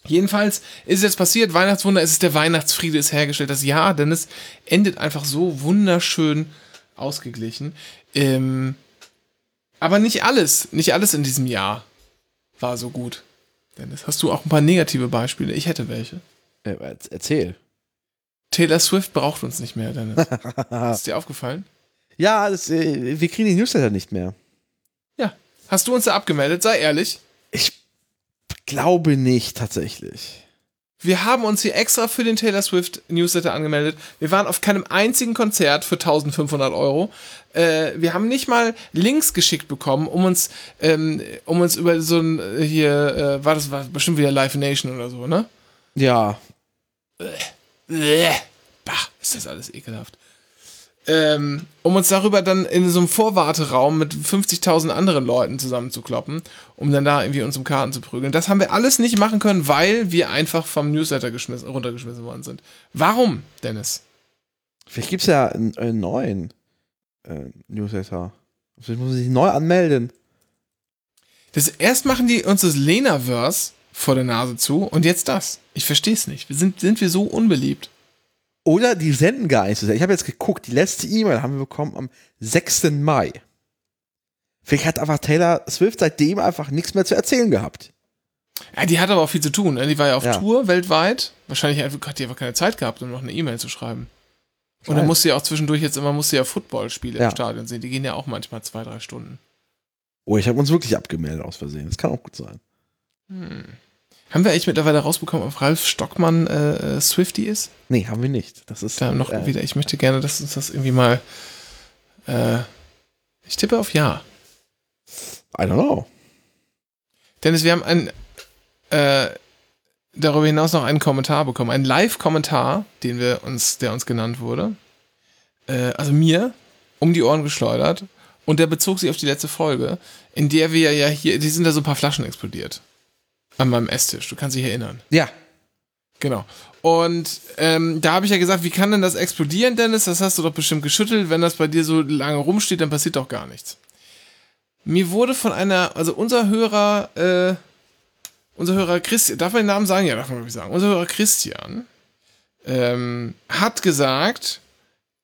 Jedenfalls ist es jetzt passiert, Weihnachtswunder, es ist der Weihnachtsfriede ist hergestellt, das Jahr, denn es endet einfach so wunderschön ausgeglichen. Ähm, aber nicht alles, nicht alles in diesem Jahr war so gut. Dennis, hast du auch ein paar negative Beispiele? Ich hätte welche. Äh, erzähl. Taylor Swift braucht uns nicht mehr, Dennis. [laughs] ist dir aufgefallen? Ja, das, äh, wir kriegen die Newsletter nicht mehr. Ja. Hast du uns da abgemeldet? Sei ehrlich. Ich glaube nicht, tatsächlich. Wir haben uns hier extra für den Taylor Swift Newsletter angemeldet. Wir waren auf keinem einzigen Konzert für 1500 Euro. Äh, wir haben nicht mal Links geschickt bekommen, um uns, ähm, um uns über so ein, äh, hier, äh, war das war bestimmt wieder Live Nation oder so, ne? Ja, Bah, ist das alles ekelhaft. Ähm, um uns darüber dann in so einem Vorwarteraum mit 50.000 anderen Leuten zusammenzukloppen, um dann da irgendwie uns um Karten zu prügeln. Das haben wir alles nicht machen können, weil wir einfach vom Newsletter runtergeschmissen worden sind. Warum, Dennis? Vielleicht gibt es ja einen, einen neuen äh, Newsletter. Vielleicht muss man sich neu anmelden. Das, erst machen die uns das Lenaverse vor der Nase zu und jetzt das. Ich verstehe es nicht. Wir sind, sind wir so unbeliebt? Oder die senden gar nichts. Ich habe jetzt geguckt, die letzte E-Mail haben wir bekommen am 6. Mai. Vielleicht hat einfach Taylor Swift seitdem einfach nichts mehr zu erzählen gehabt. Ja, die hat aber auch viel zu tun. Ne? Die war ja auf ja. Tour weltweit. Wahrscheinlich hat die einfach keine Zeit gehabt, um noch eine E-Mail zu schreiben. Und dann musste ja auch zwischendurch jetzt immer musste ja Footballspiele ja. im Stadion sehen. Die gehen ja auch manchmal zwei, drei Stunden. Oh, ich habe uns wirklich abgemeldet aus Versehen. Das kann auch gut sein. Hm. Haben wir eigentlich mittlerweile rausbekommen, ob Ralf Stockmann äh, äh, Swifty ist? Nee, haben wir nicht. Das ist da noch äh, wieder. Ich möchte gerne, dass uns das irgendwie mal. Äh, ich tippe auf Ja. I don't know. Dennis, wir haben ein, äh, darüber hinaus noch einen Kommentar bekommen, einen Live-Kommentar, den wir uns, der uns genannt wurde. Äh, also mir um die Ohren geschleudert. Und der bezog sich auf die letzte Folge, in der wir ja hier, die sind da so ein paar Flaschen explodiert. An meinem Esstisch. Du kannst dich erinnern. Ja. Genau. Und ähm, da habe ich ja gesagt, wie kann denn das explodieren, Dennis? Das hast du doch bestimmt geschüttelt. Wenn das bei dir so lange rumsteht, dann passiert doch gar nichts. Mir wurde von einer, also unser Hörer, äh, unser Hörer Christian, darf man den Namen sagen? Ja, darf man wirklich sagen. Unser Hörer Christian ähm, hat gesagt,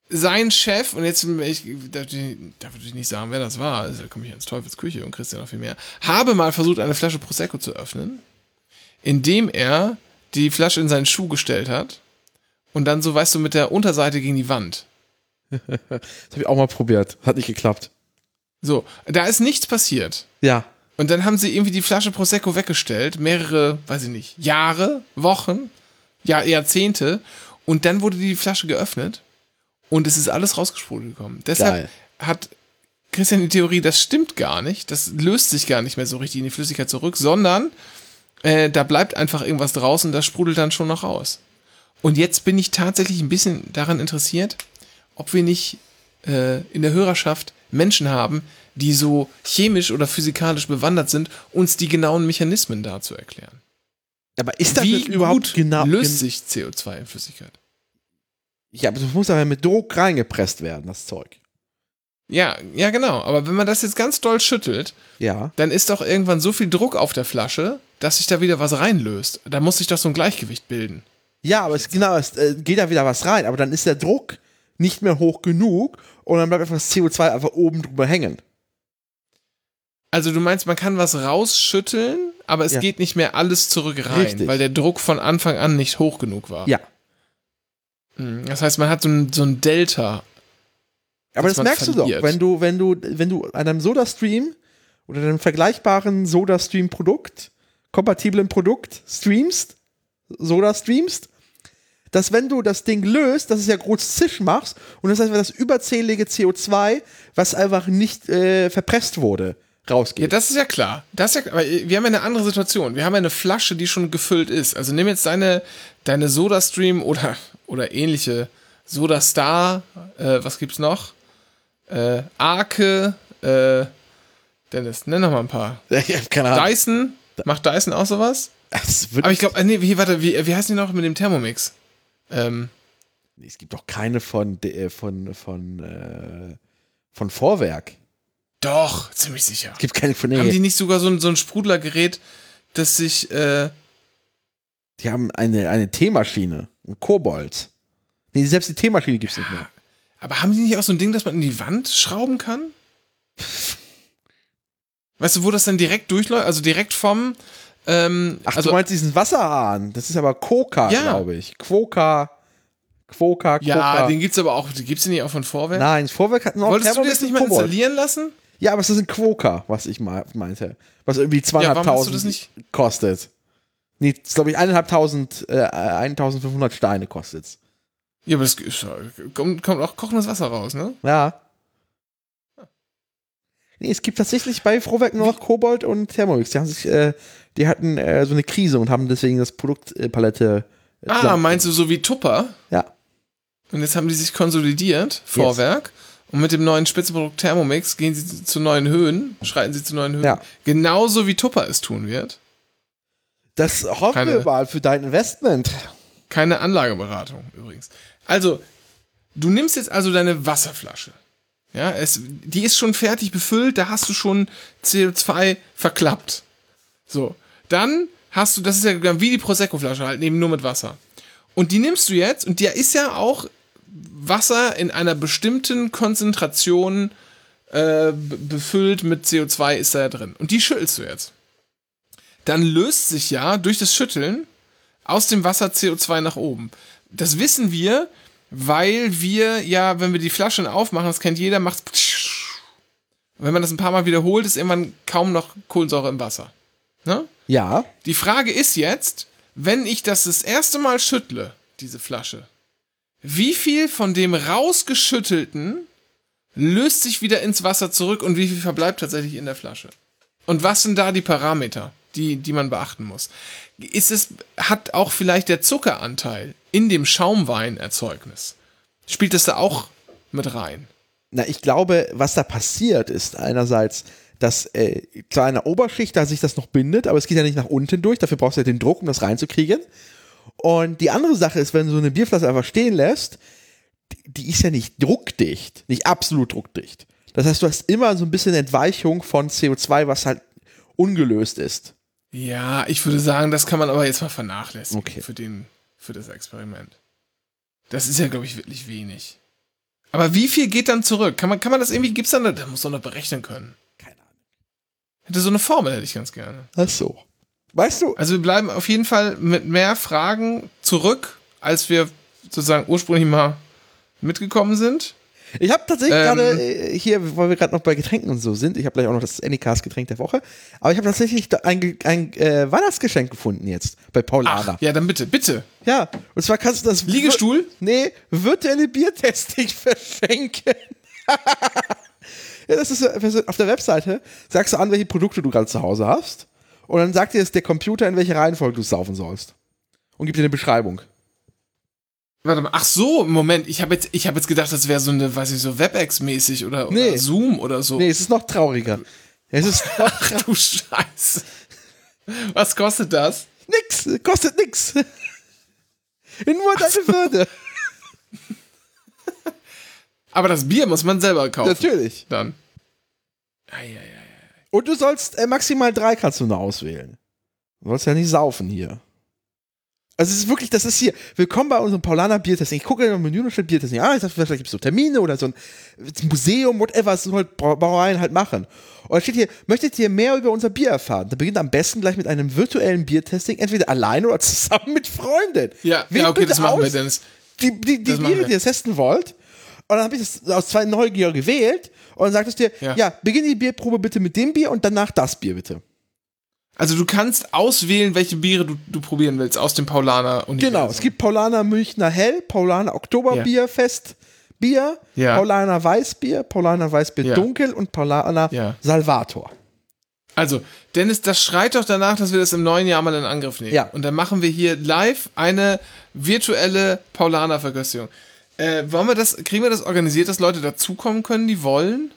sein Chef, und jetzt ich, darf, ich, darf ich nicht sagen, wer das war, also komme ich ins Teufels Küche und Christian noch viel mehr, habe mal versucht, eine Flasche Prosecco zu öffnen, indem er die Flasche in seinen Schuh gestellt hat und dann so, weißt du, mit der Unterseite gegen die Wand. [laughs] das habe ich auch mal probiert. Hat nicht geklappt. So, da ist nichts passiert. Ja. Und dann haben sie irgendwie die Flasche Prosecco weggestellt, mehrere, weiß ich nicht, Jahre, Wochen, ja, Jahrzehnte. Und dann wurde die Flasche geöffnet und es ist alles rausgesprudelt gekommen. Deshalb Geil. hat Christian die Theorie, das stimmt gar nicht, das löst sich gar nicht mehr so richtig in die Flüssigkeit zurück, sondern äh, da bleibt einfach irgendwas draußen, das sprudelt dann schon noch raus. Und jetzt bin ich tatsächlich ein bisschen daran interessiert, ob wir nicht äh, in der Hörerschaft Menschen haben, die so chemisch oder physikalisch bewandert sind, uns die genauen Mechanismen dazu erklären. Aber ist das Wie überhaupt gut genau. löst sich CO2 in Flüssigkeit? Ja, aber das muss aber mit Druck reingepresst werden, das Zeug. Ja, ja, genau. Aber wenn man das jetzt ganz doll schüttelt, Ja. dann ist doch irgendwann so viel Druck auf der Flasche, dass sich da wieder was reinlöst. Da muss sich doch so ein Gleichgewicht bilden. Ja, aber es, genau, es äh, geht da wieder was rein, aber dann ist der Druck nicht mehr hoch genug und dann bleibt einfach das CO2 einfach oben drüber hängen. Also du meinst, man kann was rausschütteln, aber es Ja. geht nicht mehr alles zurück rein, Richtig. weil der Druck von Anfang an nicht hoch genug war. Ja. Mhm. Das heißt, man hat so ein, so ein Delta. Aber das merkst du verliert. doch, wenn du, wenn du, wenn du an einem Soda-Stream oder einem vergleichbaren Soda-Stream-Produkt, kompatiblen Produkt streamst, Soda streamst, dass wenn du das Ding löst, dass es ja groß Zisch machst und das heißt, das überzählige CO2, was einfach nicht äh, verpresst wurde, Ja, rausgeht. das ist ja klar. Das ist ja, klar. aber wir haben ja eine andere Situation. Wir haben ja eine Flasche, die schon gefüllt ist. Also nimm jetzt deine, deine SodaStream oder, oder ähnliche Soda Star, äh, was gibt's noch? Äh, Arke, äh, Dennis, nenn noch mal ein paar. [laughs] ich hab keine Ahnung. Dyson, macht Dyson auch sowas? Aber ich glaube, nee, wie, warte, wie, wie heißen die noch mit dem Thermomix? Ähm, es gibt doch keine von, äh, von, von, äh, von Vorwerk. Doch, ziemlich sicher. Es gibt keine von, Haben nee, die nicht sogar so ein, so ein Sprudlergerät, das sich, äh, die haben eine, eine Teemaschine, ein Kobold. Nee, selbst die Teemaschine gibt's nicht mehr. Aber haben die nicht auch so ein Ding, das man in die Wand schrauben kann? Weißt du, wo das dann direkt durchläuft? Also direkt vom. Ähm, Ach, also, du meinst diesen Wasserhahn? Das ist aber Coca, Ja. glaube ich. Quoka, Quoka, Coca. ja, den gibt's aber auch. Gibt's den nicht auch von Vorwerk? Nein, Vorwerk hat noch Wolltest du Thermomix das nicht mal installieren lassen? Ja, aber es ist ein Quoka, was ich mal meinte. Was irgendwie Ja, warum hast du das zweieinhalbtausend nicht? kostet. Nee, das glaube ich, eineinhalbtausend, äh, 1500 Steine kostet's. Ja, aber das ist, kommt, kommt auch kochendes Wasser raus, ne? Ja. Nee, es gibt tatsächlich bei Frohwerk nur noch Kobold und Thermomix. Die haben sich, äh, die hatten äh, so eine Krise und haben deswegen das Produktpalette. Äh, Ah, zusammen- meinst du so wie Tupper? Ja. Und jetzt haben die sich konsolidiert, Vorwerk. Und mit dem neuen Spitzenprodukt Thermomix gehen sie zu neuen Höhen, schreiten sie zu neuen Höhen. Ja. Genauso wie Tupper es tun wird. Das hoffen Keine- wir mal für dein Investment. Keine Anlageberatung übrigens. Also, du nimmst jetzt also deine Wasserflasche. Ja, es, die ist schon fertig befüllt, da hast du schon CO2 verklappt. So, dann hast du, das ist ja wie die Prosecco-Flasche halt, eben nur mit Wasser. Und die nimmst du jetzt, und der ist ja auch Wasser in einer bestimmten Konzentration äh, be- befüllt mit CO2 ist da ja drin. Und die schüttelst du jetzt. Dann löst sich ja durch das Schütteln aus dem Wasser CO2 nach oben. Das wissen wir, weil wir ja, wenn wir die Flaschen aufmachen, das kennt jeder, macht und wenn man das ein paar Mal wiederholt, ist irgendwann kaum noch Kohlensäure im Wasser. Ne? Ja. Die Frage ist jetzt, wenn ich das das erste Mal schüttle, diese Flasche, wie viel von dem rausgeschüttelten löst sich wieder ins Wasser zurück und wie viel verbleibt tatsächlich in der Flasche? Und was sind da die Parameter, die, die man beachten muss. Ist es, hat auch vielleicht der Zuckeranteil in dem Schaumweinerzeugnis, spielt das da auch mit rein? Na, ich glaube, was da passiert, ist einerseits, dass äh, zu einer Oberschicht da sich das noch bindet, aber es geht ja nicht nach unten durch, dafür brauchst du ja den Druck, um das reinzukriegen. Und die andere Sache ist, wenn du so eine Bierflasche einfach stehen lässt, die, ist ja nicht druckdicht, nicht absolut druckdicht. Das heißt, du hast immer so ein bisschen Entweichung von CO2, was halt ungelöst ist. Ja, ich würde sagen, das kann man aber jetzt mal vernachlässigen Okay. für, den, für das Experiment. Das ist ja, glaube ich, wirklich wenig. Aber wie viel geht dann zurück? Kann man, kann man das irgendwie, gibt's dann, da muss man noch berechnen können. Keine Ahnung. Hätte so eine Formel, hätte ich ganz gerne. Ach so. Weißt du, Also wir bleiben auf jeden Fall mit mehr Fragen zurück, als wir sozusagen ursprünglich mal mitgekommen sind. Ich habe tatsächlich Ähm. gerade äh, hier, weil wir gerade noch bei Getränken und so sind, ich habe gleich auch noch das Anycast Getränk der Woche, aber ich habe tatsächlich ein, ein äh, Weihnachtsgeschenk gefunden jetzt bei Paulana. Ja, dann bitte, bitte. Ja, und zwar kannst du das Liegestuhl? Nee, virtuelle Biertesting verschenken. [laughs] ja, das ist äh, auf der Webseite, sagst du an, welche Produkte du gerade zu Hause hast und dann sagt dir jetzt der Computer, in welche Reihenfolge du saufen sollst und gibt dir eine Beschreibung. Warte mal, ach so, Moment, ich habe jetzt, ich habe jetzt gedacht, das wäre so eine, weiß ich, so WebEx-mäßig oder, oder Nee. Zoom oder so. Nee, es ist noch trauriger. Es ist [laughs] noch Ach du Scheiße. Was kostet das? Nix, kostet nix. Nur deine Würde. [laughs] Aber das Bier muss man selber kaufen. Natürlich. Dann. Eieiei. Und du sollst äh, maximal drei kannst du nur auswählen. Du sollst ja nicht saufen hier. Also es ist wirklich, das ist hier, willkommen bei unserem Paulaner Biertesting. Ich gucke im Menü und steht Biertesting. Ah, ich dachte, vielleicht gibt es so Termine oder so ein Museum, whatever, was so halt Brau- Brauereien halt machen. Und da steht hier, möchtet ihr mehr über unser Bier erfahren? Dann beginnt am besten gleich mit einem virtuellen Biertesting, entweder alleine oder [laughs] zusammen mit Freunden. Ja, Wählt ja, okay, das machen wir, aus, Dennis. die, die, die machen Biere, wir. die ihr testen wollt. Und dann habe ich das aus zwei Neugier gewählt und dann sagt es dir, ja. Ja. beginn die Bierprobe bitte mit dem Bier und danach das Bier bitte. Also du kannst auswählen, welche Biere du, du probieren willst aus dem Paulaner und Genau, es gibt Paulaner Münchner Hell, Paulaner Oktoberbierfest Bier, Ja. Paulaner Weißbier, Paulaner Weißbier Ja. Dunkel und Paulaner Ja. Salvator. Also, Dennis, das schreit doch danach, dass wir das im neuen Jahr mal in Angriff nehmen. Ja. Und dann machen wir hier live eine virtuelle Paulaner-Verköstigung. Äh, wollen wir das, kriegen wir das organisiert, dass Leute dazukommen können, die wollen?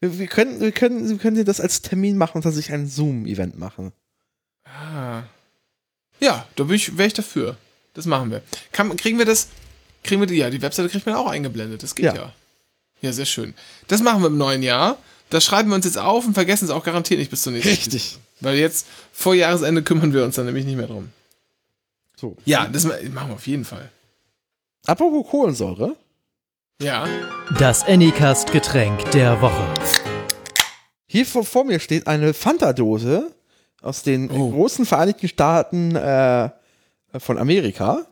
Wir, wir können, wir können, wir können das als Termin machen und tatsächlich ein Zoom-Event machen. Ah. Ja, da bin ich, wäre ich dafür. Das machen wir. Kann, kriegen wir das, kriegen wir die, ja, die Webseite kriegt man auch eingeblendet, das geht Ja. ja. ja. sehr schön. Das machen wir im neuen Jahr. Das schreiben wir uns jetzt auf und vergessen es auch garantiert nicht bis zur nächsten. Richtig. Weil jetzt, vor Jahresende kümmern wir uns dann nämlich nicht mehr drum. So. Ja, das ma- machen wir auf jeden Fall. Apropos Kohlensäure. Ja. Das Anycast-Getränk der Woche. Hier vor, vor mir steht eine Fanta-Dose aus den Oh. großen Vereinigten Staaten äh, von Amerika.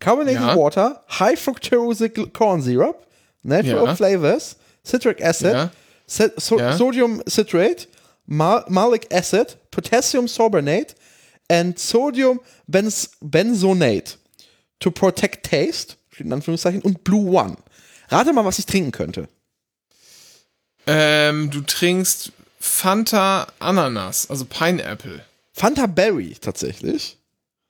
Carbonated Ja. Water, High Fructose Corn Syrup, Natural Ja. Flavors, Citric Acid, Ja. So Ja. Sodium Citrate, Mal Malic Acid, Potassium Sorbonate and Sodium Benz Benzonate to protect taste, steht in Anführungszeichen, und Blue One. Rate mal, was ich trinken könnte. Ähm, du trinkst Fanta Ananas, also Pineapple. Fanta Berry tatsächlich.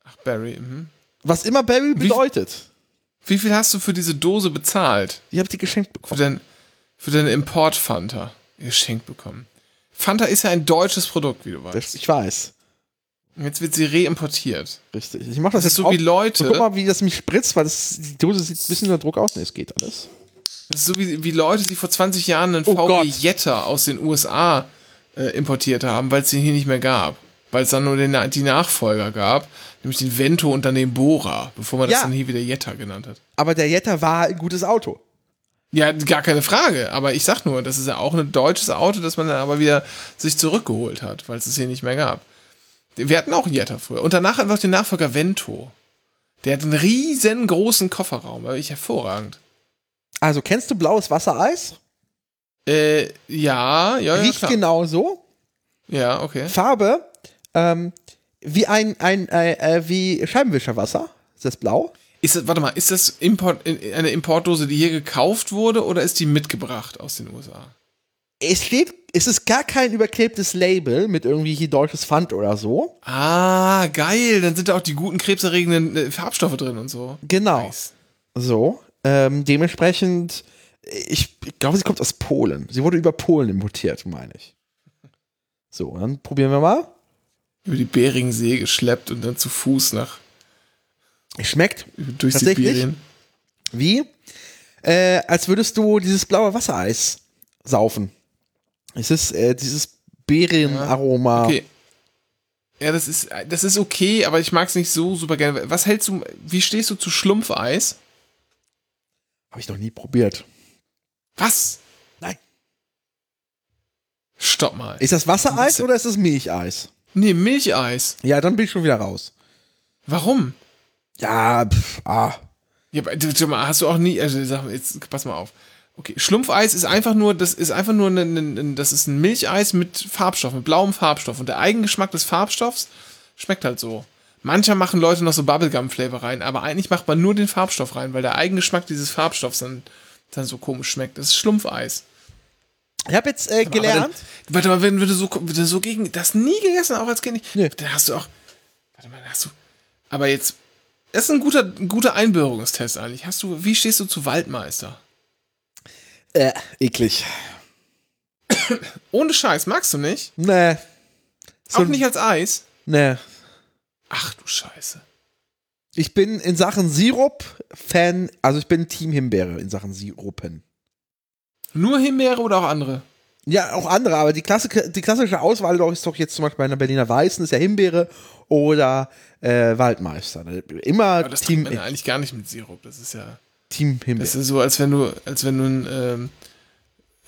Ach, Berry. Mhm. Was immer Berry Wie- bedeutet. Wie viel hast du für diese Dose bezahlt? Die habe ich geschenkt Für, bekommen. dein, für deine Import-Fanta geschenkt bekommen. Fanta ist ja ein deutsches Produkt, wie du weißt. Ich weiß. Jetzt wird sie reimportiert. Richtig. Ich mache das, Das jetzt so wie auf- Leute- So, guck mal, wie das mich spritzt, weil das, die Dose sieht ein bisschen unter Druck aus. Nee, es geht alles. Das ist so wie, wie Leute, die vor 20 Jahren einen Oh VW. Jetta aus den USA äh, importiert haben, weil es den hier nicht mehr gab. Weil es dann nur den, die Nachfolger gab, nämlich den Vento und dann den Bora, bevor man Ja. das dann hier wieder Jetta genannt hat. Aber der Jetta war ein gutes Auto. Ja, gar keine Frage. Aber ich sag nur, das ist ja auch ein deutsches Auto, das man dann aber wieder sich zurückgeholt hat, weil es es hier nicht mehr gab. Wir hatten auch einen Jetta früher. Und danach einfach den Nachfolger Vento. Der hat einen riesengroßen Kofferraum, war wirklich hervorragend. Also, kennst du blaues Wassereis? Äh, ja, ja, ja. Riecht klar. genau so. Ja, okay. Farbe, ähm, wie ein, ein äh, äh, wie Scheibenwischerwasser. Ist das blau? Ist das, warte mal, ist das Import, in- eine Importdose, die hier gekauft wurde oder ist die mitgebracht aus den USA? Es steht, es ist gar kein überklebtes Label mit irgendwie hier deutsches Pfand oder so. Ah, geil. Dann sind da auch die guten krebserregenden äh, Farbstoffe drin und so. Genau. Nice. So. Ähm, dementsprechend, ich, ich glaube, sie kommt aus Polen. Sie wurde über Polen importiert, meine ich. So, dann probieren wir mal. Über die Beringsee geschleppt und dann zu Fuß nach Schmeckt durch? Sibirien. wie, äh, als würdest du dieses blaue Wassereis saufen. Es ist äh, dieses Beerenaroma. Okay. Ja, das ist, das ist okay, aber ich mag es nicht so super gerne. Was hältst du, wie stehst du zu Schlumpfeis? Habe ich noch nie probiert. Was? Nein. Stopp mal. Ist das Wassereis oder ist das Milcheis? nee, Milcheis. Ja, dann bin ich schon wieder raus. Warum? Ja, pff, ah. Ja, aber, hast du auch nie, also sag mal, jetzt pass mal auf. Okay, Schlumpfeis ist einfach nur, das ist einfach nur ein, ein, ein, das ist ein Milcheis mit Farbstoff, mit blauem Farbstoff. Und der Eigengeschmack des Farbstoffs schmeckt halt so. Mancher machen Leute noch so Bubblegum-Flavor rein, aber eigentlich macht man nur den Farbstoff rein, weil der Eigengeschmack dieses Farbstoffs dann, dann so komisch schmeckt. Das ist Schlumpfeis. Ich habe jetzt äh, gelernt. dann, warte mal, wenn, wenn, du so, wenn du so gegen das nie gegessen, auch als Kind nicht, Nee. dann hast du auch. Warte mal, dann hast du. Aber jetzt. Das ist ein guter, ein guter Einbürgerungstest eigentlich. Hast du, wie stehst du zu Waldmeister? Äh, eklig. Ohne Scheiß, magst du nicht? Nee. So, auch nicht als Eis? Nee. Ach du Scheiße. Ich bin in Sachen Sirup Fan, also ich bin Team Himbeere in Sachen Sirupen. Nur Himbeere oder auch andere? Ja, auch andere, aber die, Klassik die klassische Auswahl ist doch jetzt zum Beispiel bei einer Berliner Weißen ist ja Himbeere oder äh, Waldmeister. Immer Aber das Team, man eigentlich gar nicht mit Sirup. Das ist ja. Team Himbeere. Das ist so, als wenn du, als wenn du einen ähm,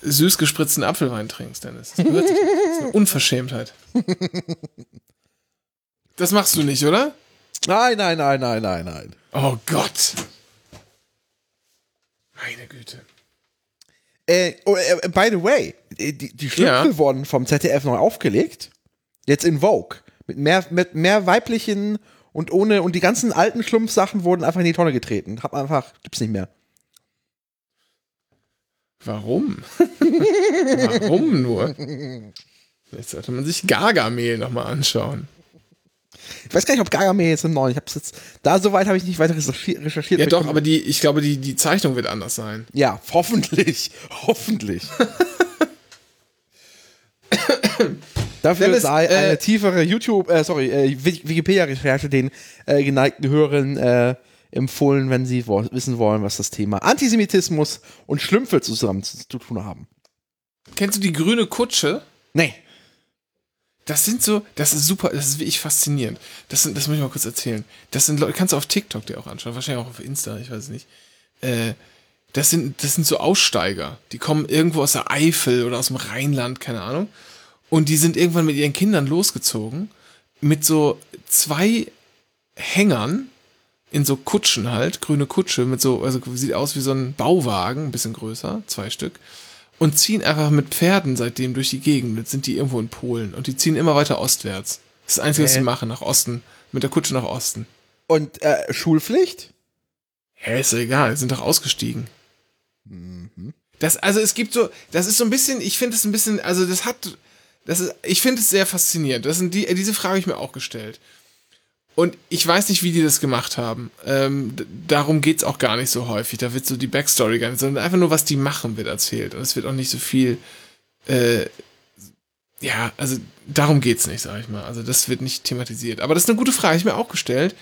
süß gespritzten Apfelwein trinkst, Dennis. Das gehört. Das ist eine Unverschämtheit. Das machst du nicht, oder? Nein, nein, nein, nein, nein, nein. Oh Gott. Meine Güte. Äh, oh, äh, by the way, die, die Schlümpfe Ja. wurden vom ZDF neu aufgelegt. Jetzt in Vogue. Mit mehr, mit mehr weiblichen und ohne, und die ganzen alten Schlumpfsachen wurden einfach in die Tonne getreten. Hab einfach, gibt's nicht mehr. Warum? Warum nur? Jetzt sollte man sich Gargamel nochmal anschauen. Ich weiß gar nicht, ob Gargamel jetzt im neuen. Ich hab's jetzt, da soweit habe ich nicht weiter recherchiert. Ja doch, aber die, ich glaube, die, die Zeichnung wird anders sein. Ja, hoffentlich. [laughs] Hoffentlich. [laughs] Dafür Dennis, äh, eine tiefere YouTube, äh, sorry, äh, Wik- Wikipedia-Recherche den äh, geneigten Hörern äh, empfohlen, wenn sie wo wissen wollen, was das Thema Antisemitismus und Schlümpfe zusammen zu, zu tun haben. Kennst du die grüne Kutsche? Nee. Das sind so, das ist super, das ist wirklich faszinierend. Das, sind, das muss ich mal kurz erzählen. Das sind Leute, kannst du auf TikTok dir auch anschauen, wahrscheinlich auch auf Insta, ich weiß es nicht. Äh, das sind, das sind so Aussteiger. Die kommen irgendwo aus der Eifel oder aus dem Rheinland, keine Ahnung. Und die sind irgendwann mit ihren Kindern losgezogen. Mit so zwei Hängern in so Kutschen halt, grüne Kutsche, mit so, also sieht aus wie so ein Bauwagen, ein bisschen größer, zwei Stück. Und ziehen einfach mit Pferden seitdem durch die Gegend. Jetzt sind die irgendwo in Polen. Und die ziehen immer weiter ostwärts. Das ist das Einzige, was sie machen, nach Osten. Mit der Kutsche nach Osten. Und äh, Schulpflicht? Hä, ist doch egal, sind doch ausgestiegen. Mhm. Das, also es gibt so, das ist so ein bisschen, ich finde es ein bisschen, also das hat, das ist, ich finde es sehr faszinierend. Das sind die, diese Frage habe ich mir auch gestellt. Und ich weiß nicht, wie die das gemacht haben. Ähm, darum geht's auch gar nicht so häufig. Da wird so die Backstory gar nicht, sondern einfach nur, was die machen, wird erzählt. Und es wird auch nicht so viel, äh, ja, also darum geht's nicht, sag ich mal. Also das wird nicht thematisiert. Aber das ist eine gute Frage, ich mir auch gestellt.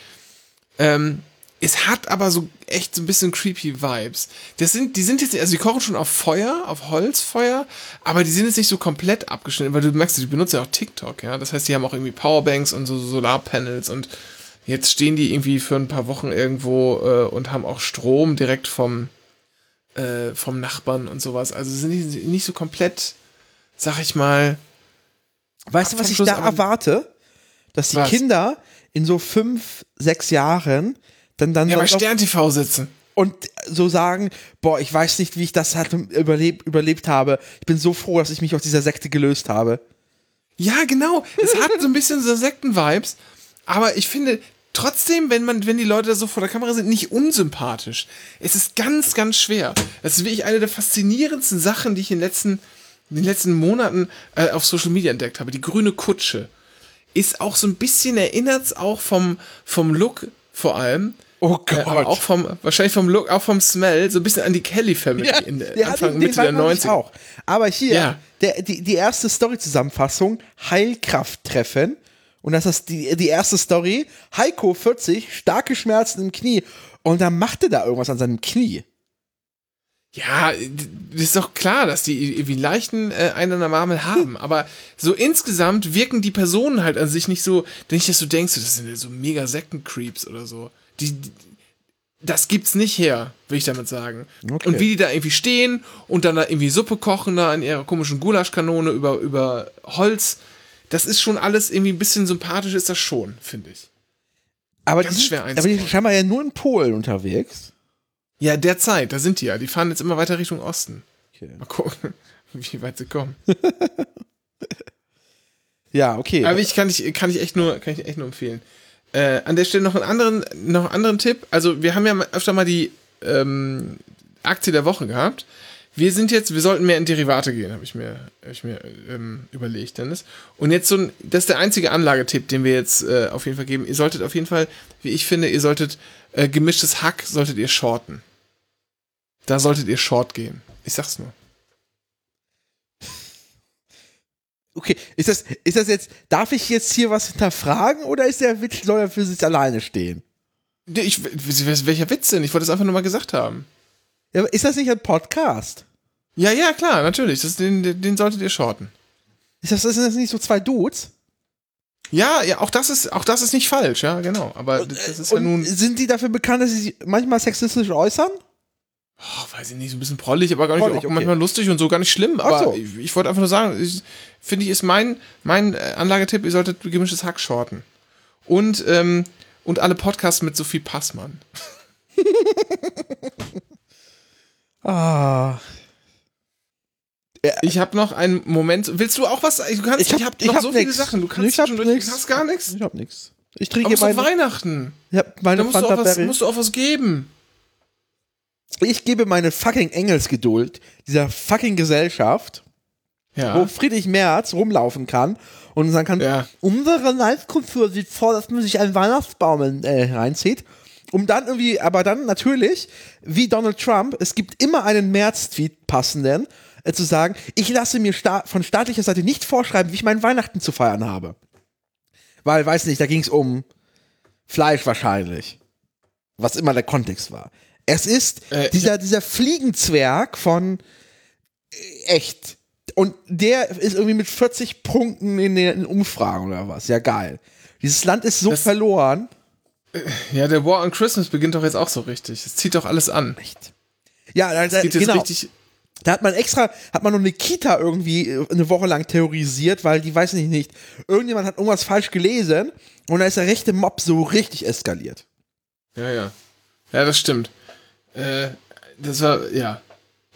Ähm, es hat aber so echt so ein bisschen creepy Vibes. Das sind, die sind jetzt, also die kochen schon auf Feuer, auf Holzfeuer, aber die sind jetzt nicht so komplett abgeschnitten, weil du merkst, die benutzen ja auch TikTok, ja. Das heißt, die haben auch irgendwie Powerbanks und so Solarpanels und jetzt stehen die irgendwie für ein paar Wochen irgendwo äh, und haben auch Strom direkt vom, äh, vom Nachbarn und sowas. Also sind die nicht so komplett, sag ich mal, Weißt du, was ich da erwarte? Dass die Was? Kinder in so fünf, sechs Jahren dann dann ja, bei Stern TV sitzen. und so sagen, boah, ich weiß nicht, wie ich das halt überlebt, überlebt habe. Ich bin so froh, dass ich mich aus dieser Sekte gelöst habe. Ja, genau. Es hat so ein bisschen so Sekten-Vibes. Aber ich finde trotzdem, wenn man, wenn die Leute da so vor der Kamera sind, nicht unsympathisch. Es ist ganz, ganz schwer. Das ist wirklich eine der faszinierendsten Sachen, die ich in den letzten in den letzten Monaten äh, auf Social Media entdeckt habe, die grüne Kutsche, ist auch so ein bisschen, erinnert es auch vom, vom Look vor allem. Oh Äh, aber auch vom, wahrscheinlich vom Look, auch vom Smell, so ein bisschen an die Kelly Family Ja, in der der Anfang, den Mitte der mag ich 90er. auch. Aber hier, Ja. der, die, die erste Story-Zusammenfassung, Heilkrafttreffen. Und das ist die, die erste Story. Heiko, 40, starke Schmerzen im Knie. Und dann machte da irgendwas an seinem Knie. Ja, das ist doch klar, dass die irgendwie leichten äh, einander Marmel haben, aber so insgesamt wirken die Personen halt an sich nicht so, nicht, dass du denkst, das sind ja so mega Sektencreeps oder so. Die, das gibt's nicht her, will ich damit sagen. Okay. Und wie die da irgendwie stehen und dann da irgendwie Suppe kochen da in ihrer komischen Gulaschkanone über, über Holz, das ist schon alles irgendwie ein bisschen sympathisch, ist das schon, finde ich. Aber Ganz die, schwer aber die scheinbar ja nur in Polen unterwegs. Ja, derzeit, da sind die ja. Die fahren jetzt immer weiter Richtung Osten. Okay. Mal gucken, [laughs] wie weit sie kommen. [laughs] Ja, okay. Aber ich kann ich, kann ich echt nur, kann ich echt nur empfehlen. Äh, an der Stelle noch einen anderen, noch einen anderen Tipp. Also wir haben ja öfter mal die ähm, Aktie der Woche gehabt. Wir sind jetzt, wir sollten mehr in Derivate gehen, habe ich mir, hab ich mir ähm, überlegt, Dennis. Und jetzt so ein, das ist der einzige Anlagetipp, den wir jetzt äh, auf jeden Fall geben. Ihr solltet auf jeden Fall, wie ich finde, ihr solltet äh, gemischtes Hack solltet ihr shorten. Da solltet ihr short gehen. Ich sag's nur. Okay, ist das, ist das jetzt, darf ich jetzt hier was hinterfragen oder ist der Witz soll er für sich alleine stehen? Ich, welcher Witz denn? Ich wollte es einfach nur mal gesagt haben. Ja, ist das nicht ein Podcast? Ja, ja, klar, natürlich. Das, den, den solltet ihr shorten. Ist das, sind das nicht so zwei Dudes? Ja, ja, auch das ist, auch das ist nicht falsch, ja, genau. Aber das ist ja Und nun, sind die dafür bekannt, dass sie sich manchmal sexistisch äußern? Oh, weiß ich nicht, so ein bisschen prollig, aber gar nicht, Prollig, auch okay. manchmal lustig und so, gar nicht schlimm. Aber so. ich, ich wollte einfach nur sagen, ich, finde ich, ist mein, mein äh, Anlagetipp, ihr solltet gemischtes Hack shorten. Und, ähm, und alle Podcasts mit Sophie Passmann. [laughs] Ah. Ich habe noch einen Moment. Willst du auch was? Du kannst, ich habe hab- noch hab so viele nix. Sachen. Du kannst Ich hab nix. Du hast gar nichts. Ich hab nix. Ich Aber trinke ist doch meine, Weihnachten. ich hab Da meine musst du, auch was, Berry. musst du auch was geben. Ich gebe meine fucking Engelsgeduld dieser fucking Gesellschaft, wo Ja. Friedrich Merz rumlaufen kann und sagen kann, Ja. unsere Live-Kultur sieht vor, dass man sich einen Weihnachtsbaum äh, reinzieht. Um dann irgendwie, aber dann natürlich, wie Donald Trump, es gibt immer einen März-Tweet passenden, äh, zu sagen, ich lasse mir sta von staatlicher Seite nicht vorschreiben, wie ich meinen Weihnachten zu feiern habe. Weil, weiß nicht, da ging es um Fleisch wahrscheinlich. Was immer der Kontext war. Es ist Äh, dieser, dieser Fliegenzwerg von äh, echt. Und der ist irgendwie mit 40 Punkten in den Umfragen oder was. Ja, geil. Dieses Land ist so Das- verloren. Ja, der War on Christmas beginnt doch jetzt auch so richtig. Es zieht doch alles an. Echt. Ja, da, da, genau. richtig. Da hat man extra, hat man noch eine Kita irgendwie äh, eine Woche lang terrorisiert, weil die weiß ich nicht, irgendjemand hat irgendwas falsch gelesen und da ist der rechte Mob so richtig eskaliert. Ja, ja. Ja, das stimmt. Äh, das war, ja.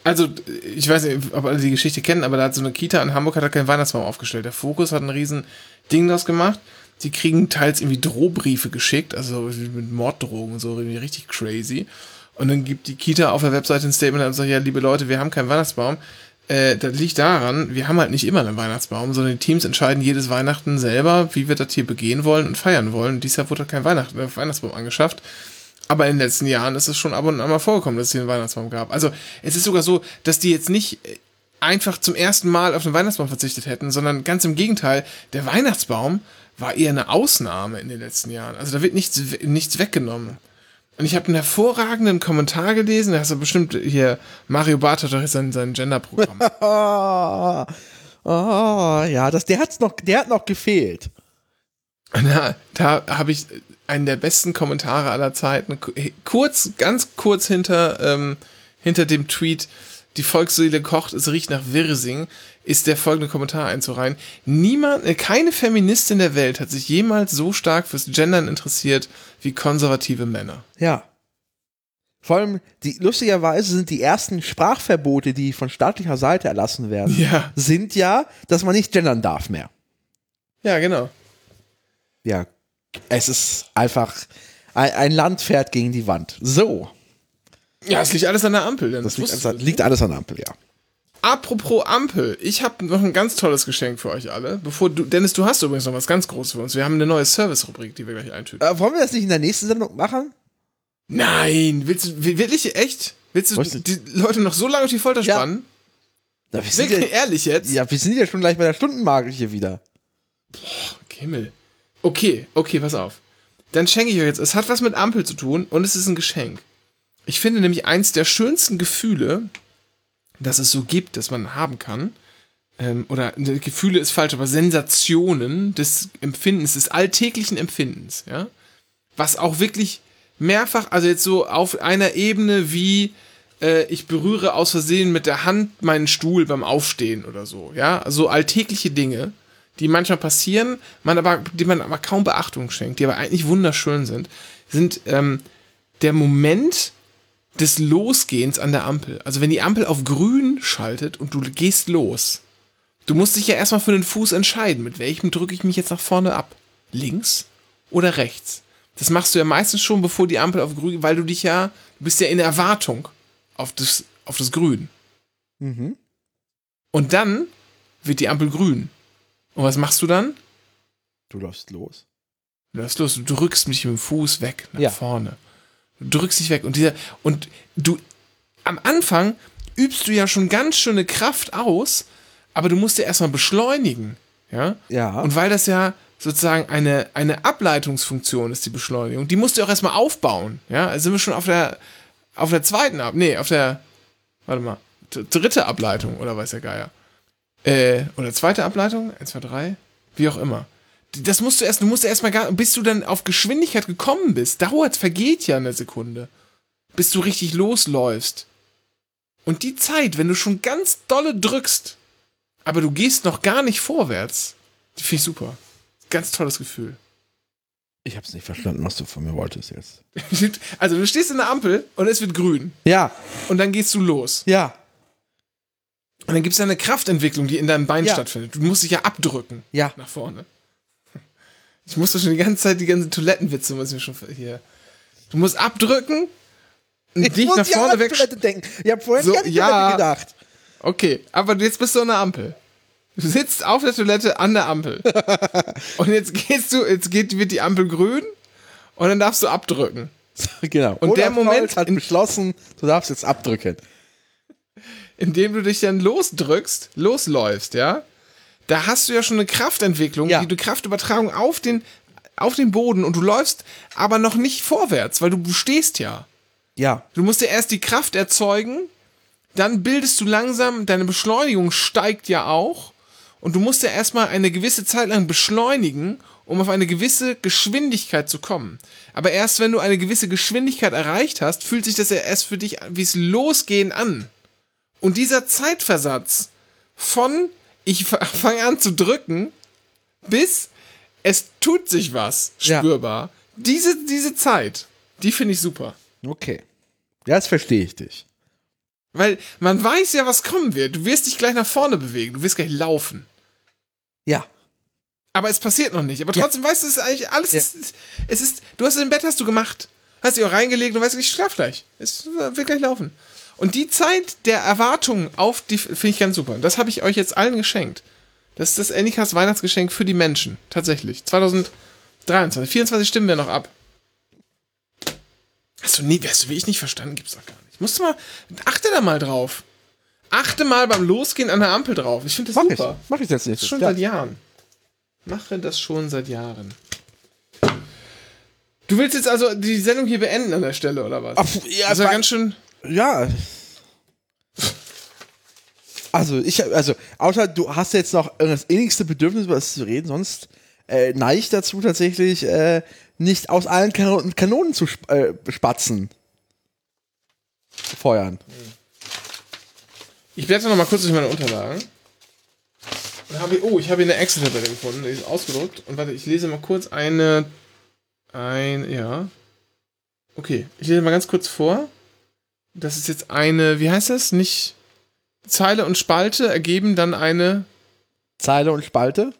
Also, ich weiß nicht, ob alle die Geschichte kennen, aber da hat so eine Kita in Hamburg hat da keinen Weihnachtsbaum aufgestellt. Der Fokus hat ein riesen Ding draus gemacht. Die kriegen teils irgendwie Drohbriefe geschickt, also mit Morddrogen und so, irgendwie richtig crazy. Und dann gibt die Kita auf der Webseite ein Statement und sagt, ja, liebe Leute, wir haben keinen Weihnachtsbaum. Äh, das liegt daran, wir haben halt nicht immer einen Weihnachtsbaum, sondern die Teams entscheiden jedes Weihnachten selber, wie wir das hier begehen wollen und feiern wollen. Und dieses wurde kein Weihnacht, äh, Weihnachtsbaum angeschafft. Aber in den letzten Jahren ist es schon ab und an mal vorgekommen, dass es hier einen Weihnachtsbaum gab. Also es ist sogar so, dass die jetzt nicht äh, einfach zum ersten Mal auf den Weihnachtsbaum verzichtet hätten, sondern ganz im Gegenteil, der Weihnachtsbaum war eher eine Ausnahme in den letzten Jahren. Also da wird nichts, nichts weggenommen. Und ich habe einen hervorragenden Kommentar gelesen, da hast du bestimmt hier, Mario Barth hat doch jetzt sein, sein Genderprogramm. [laughs] Oh, oh ja, das, der, hat's noch, der hat noch gefehlt. Na, da habe ich einen der besten Kommentare aller Zeiten. Kurz, ganz kurz hinter, ähm, hinter dem Tweet, die Volksseele kocht, es riecht nach Wirsing, ist der folgende Kommentar einzureihen. Niemand, äh, keine Feministin der Welt hat sich jemals so stark fürs Gendern interessiert wie konservative Männer. Ja. Vor allem, die, lustigerweise sind die ersten Sprachverbote, die von staatlicher Seite erlassen werden, Ja. sind ja, dass man nicht gendern darf mehr. Ja, genau. Ja, es ist einfach, ein, ein Land fährt gegen die Wand. So, Ja, es liegt alles an der Ampel. Denn das liegt, alles, du. liegt alles an der Ampel, ja. Apropos Ampel, ich habe noch ein ganz tolles Geschenk für euch alle. Bevor du, Dennis, du hast übrigens noch was ganz Großes für uns. Wir haben eine neue Service-Rubrik, die wir gleich eintüten. Äh, wollen wir das nicht in der nächsten Sendung machen? Nein, willst du wi- wirklich echt? Willst du die Leute noch so lange auf die Folter Ja. spannen? Ja, wir sind Wirklich ja, ehrlich jetzt? ja, wir sind ja schon gleich bei der Stundenmarke hier wieder. Himmel. Okay, okay, pass auf. Dann schenke ich euch jetzt. Es hat was mit Ampel zu tun und es ist ein Geschenk. Ich finde nämlich eins der schönsten Gefühle, das es so gibt, dass man haben kann. Ähm, oder ne, Gefühle ist falsch, aber Sensationen des Empfindens, des alltäglichen Empfindens, ja. Was auch wirklich mehrfach, also jetzt so auf einer Ebene wie äh, ich berühre aus Versehen mit der Hand meinen Stuhl beim Aufstehen oder so, ja. So alltägliche Dinge, die manchmal passieren, man aber, die man aber kaum Beachtung schenkt, die aber eigentlich wunderschön sind, sind ähm, der Moment des Losgehens an der Ampel. Also wenn die Ampel auf grün schaltet und du gehst los. Du musst dich ja erstmal für den Fuß entscheiden, mit welchem drücke ich mich jetzt nach vorne ab. Links oder rechts. Das machst du ja meistens schon, bevor die Ampel auf grün, weil du dich ja, du bist ja in Erwartung auf das, auf das Grün. Mhm. Und dann wird die Ampel grün. Und was machst du dann? Du läufst los. Du läufst los, du drückst mich mit dem Fuß weg nach Ja. vorne. Du drückst dich weg und dieser und du am Anfang übst du ja schon ganz schöne Kraft aus, aber du musst ja erstmal beschleunigen, ja? Ja. Und weil das ja sozusagen eine, eine Ableitungsfunktion ist, die Beschleunigung, die musst du auch erstmal aufbauen, ja? Also sind wir schon auf der auf der zweiten Ab, nee, auf der warte mal, dritte Ableitung oder weiß der Geier. Äh, oder zweite Ableitung, 1 2 3, wie auch immer das musst du erst, du musst erst mal gar, bis du dann auf Geschwindigkeit gekommen bist, dauert, vergeht ja eine Sekunde, bis du richtig losläufst. Und die Zeit, wenn du schon ganz dolle drückst, aber du gehst noch gar nicht vorwärts, die finde ich super. Ganz tolles Gefühl. Ich hab's nicht verstanden, was du von mir wolltest jetzt. [laughs] Also du stehst in der Ampel und es wird grün Ja, und dann gehst du los. ja, Und dann gibt es eine Kraftentwicklung, die in deinem Bein Ja. stattfindet. Du musst dich ja abdrücken ja. nach vorne. [laughs] Ich musste schon die ganze Zeit die ganzen Toilettenwitze muss ich mir schon hier. Du musst abdrücken und Ich dich muss nach ja vorne an weg. Toilette denken. Ich hab vorhin So, nicht ja. Gedacht. Okay, aber jetzt bist du an der Ampel. Du sitzt auf der Toilette an der Ampel. [laughs] und jetzt gehst du, jetzt geht, wird die Ampel grün und dann darfst du abdrücken. [laughs] Genau. Und der Moment Scholz hat in- beschlossen, du darfst jetzt abdrücken. Indem du dich dann losdrückst, losläufst, ja? Da hast du ja schon eine Kraftentwicklung, Ja. die du Kraftübertragung auf den, auf den Boden und du läufst aber noch nicht vorwärts, weil du, du stehst ja. Ja. Du musst ja erst die Kraft erzeugen, dann bildest du langsam, deine Beschleunigung steigt ja auch und du musst ja erstmal eine gewisse Zeit lang beschleunigen, um auf eine gewisse Geschwindigkeit zu kommen. Aber erst wenn du eine gewisse Geschwindigkeit erreicht hast, fühlt sich das ja erst für dich wie es losgehen an. Und dieser Zeitversatz von ich fange an zu drücken bis es tut sich was Ja. spürbar. Diese, diese Zeit, die finde ich super. Okay. Jetzt verstehe ich dich. Weil man weiß ja, was kommen wird. Du wirst dich gleich nach vorne bewegen. Du wirst gleich laufen. Ja. Aber es passiert noch nicht. Aber trotzdem weißt du, es ist eigentlich alles. Ja. Ist, es ist, du hast es im Bett hast du gemacht. Hast dich auch reingelegt und weißt, ich schlaf gleich. Es wird gleich laufen. Und die Zeit der Erwartung auf die finde ich ganz super. Das habe ich euch jetzt allen geschenkt. Das ist das Anycast Weihnachtsgeschenk für die Menschen. Tatsächlich. 2023. 24 stimmen wir noch ab. Hast du nie, hast du wirklich nicht verstanden? Gibt's doch gar nicht. Musst du mal, achte da mal drauf. Achte mal beim Losgehen an der Ampel drauf. Ich finde das Mach ich. super. Mach ich jetzt nicht. Das schon ja. seit Jahren. Mache das schon seit Jahren. Du willst jetzt also die Sendung hier beenden an der Stelle, oder was? Ach, ja, das war ganz schön. Ja. Also, ich, also, außer du hast jetzt noch das innigste Bedürfnis, über das zu reden, sonst äh, neige ich dazu tatsächlich äh, nicht aus allen Kanonen, Kanonen zu sp äh, spatzen. Zu feuern. Ich blätter noch mal kurz durch meine Unterlagen. Und habe, oh, ich habe hier eine Excel-Tabelle gefunden, die ist ausgedruckt. Und warte, ich lese mal kurz eine. Ein, ja. Okay, ich lese mal ganz kurz vor. Das ist jetzt eine, wie heißt das? Nicht Zeile und Spalte ergeben dann eine. Zeile und Spalte.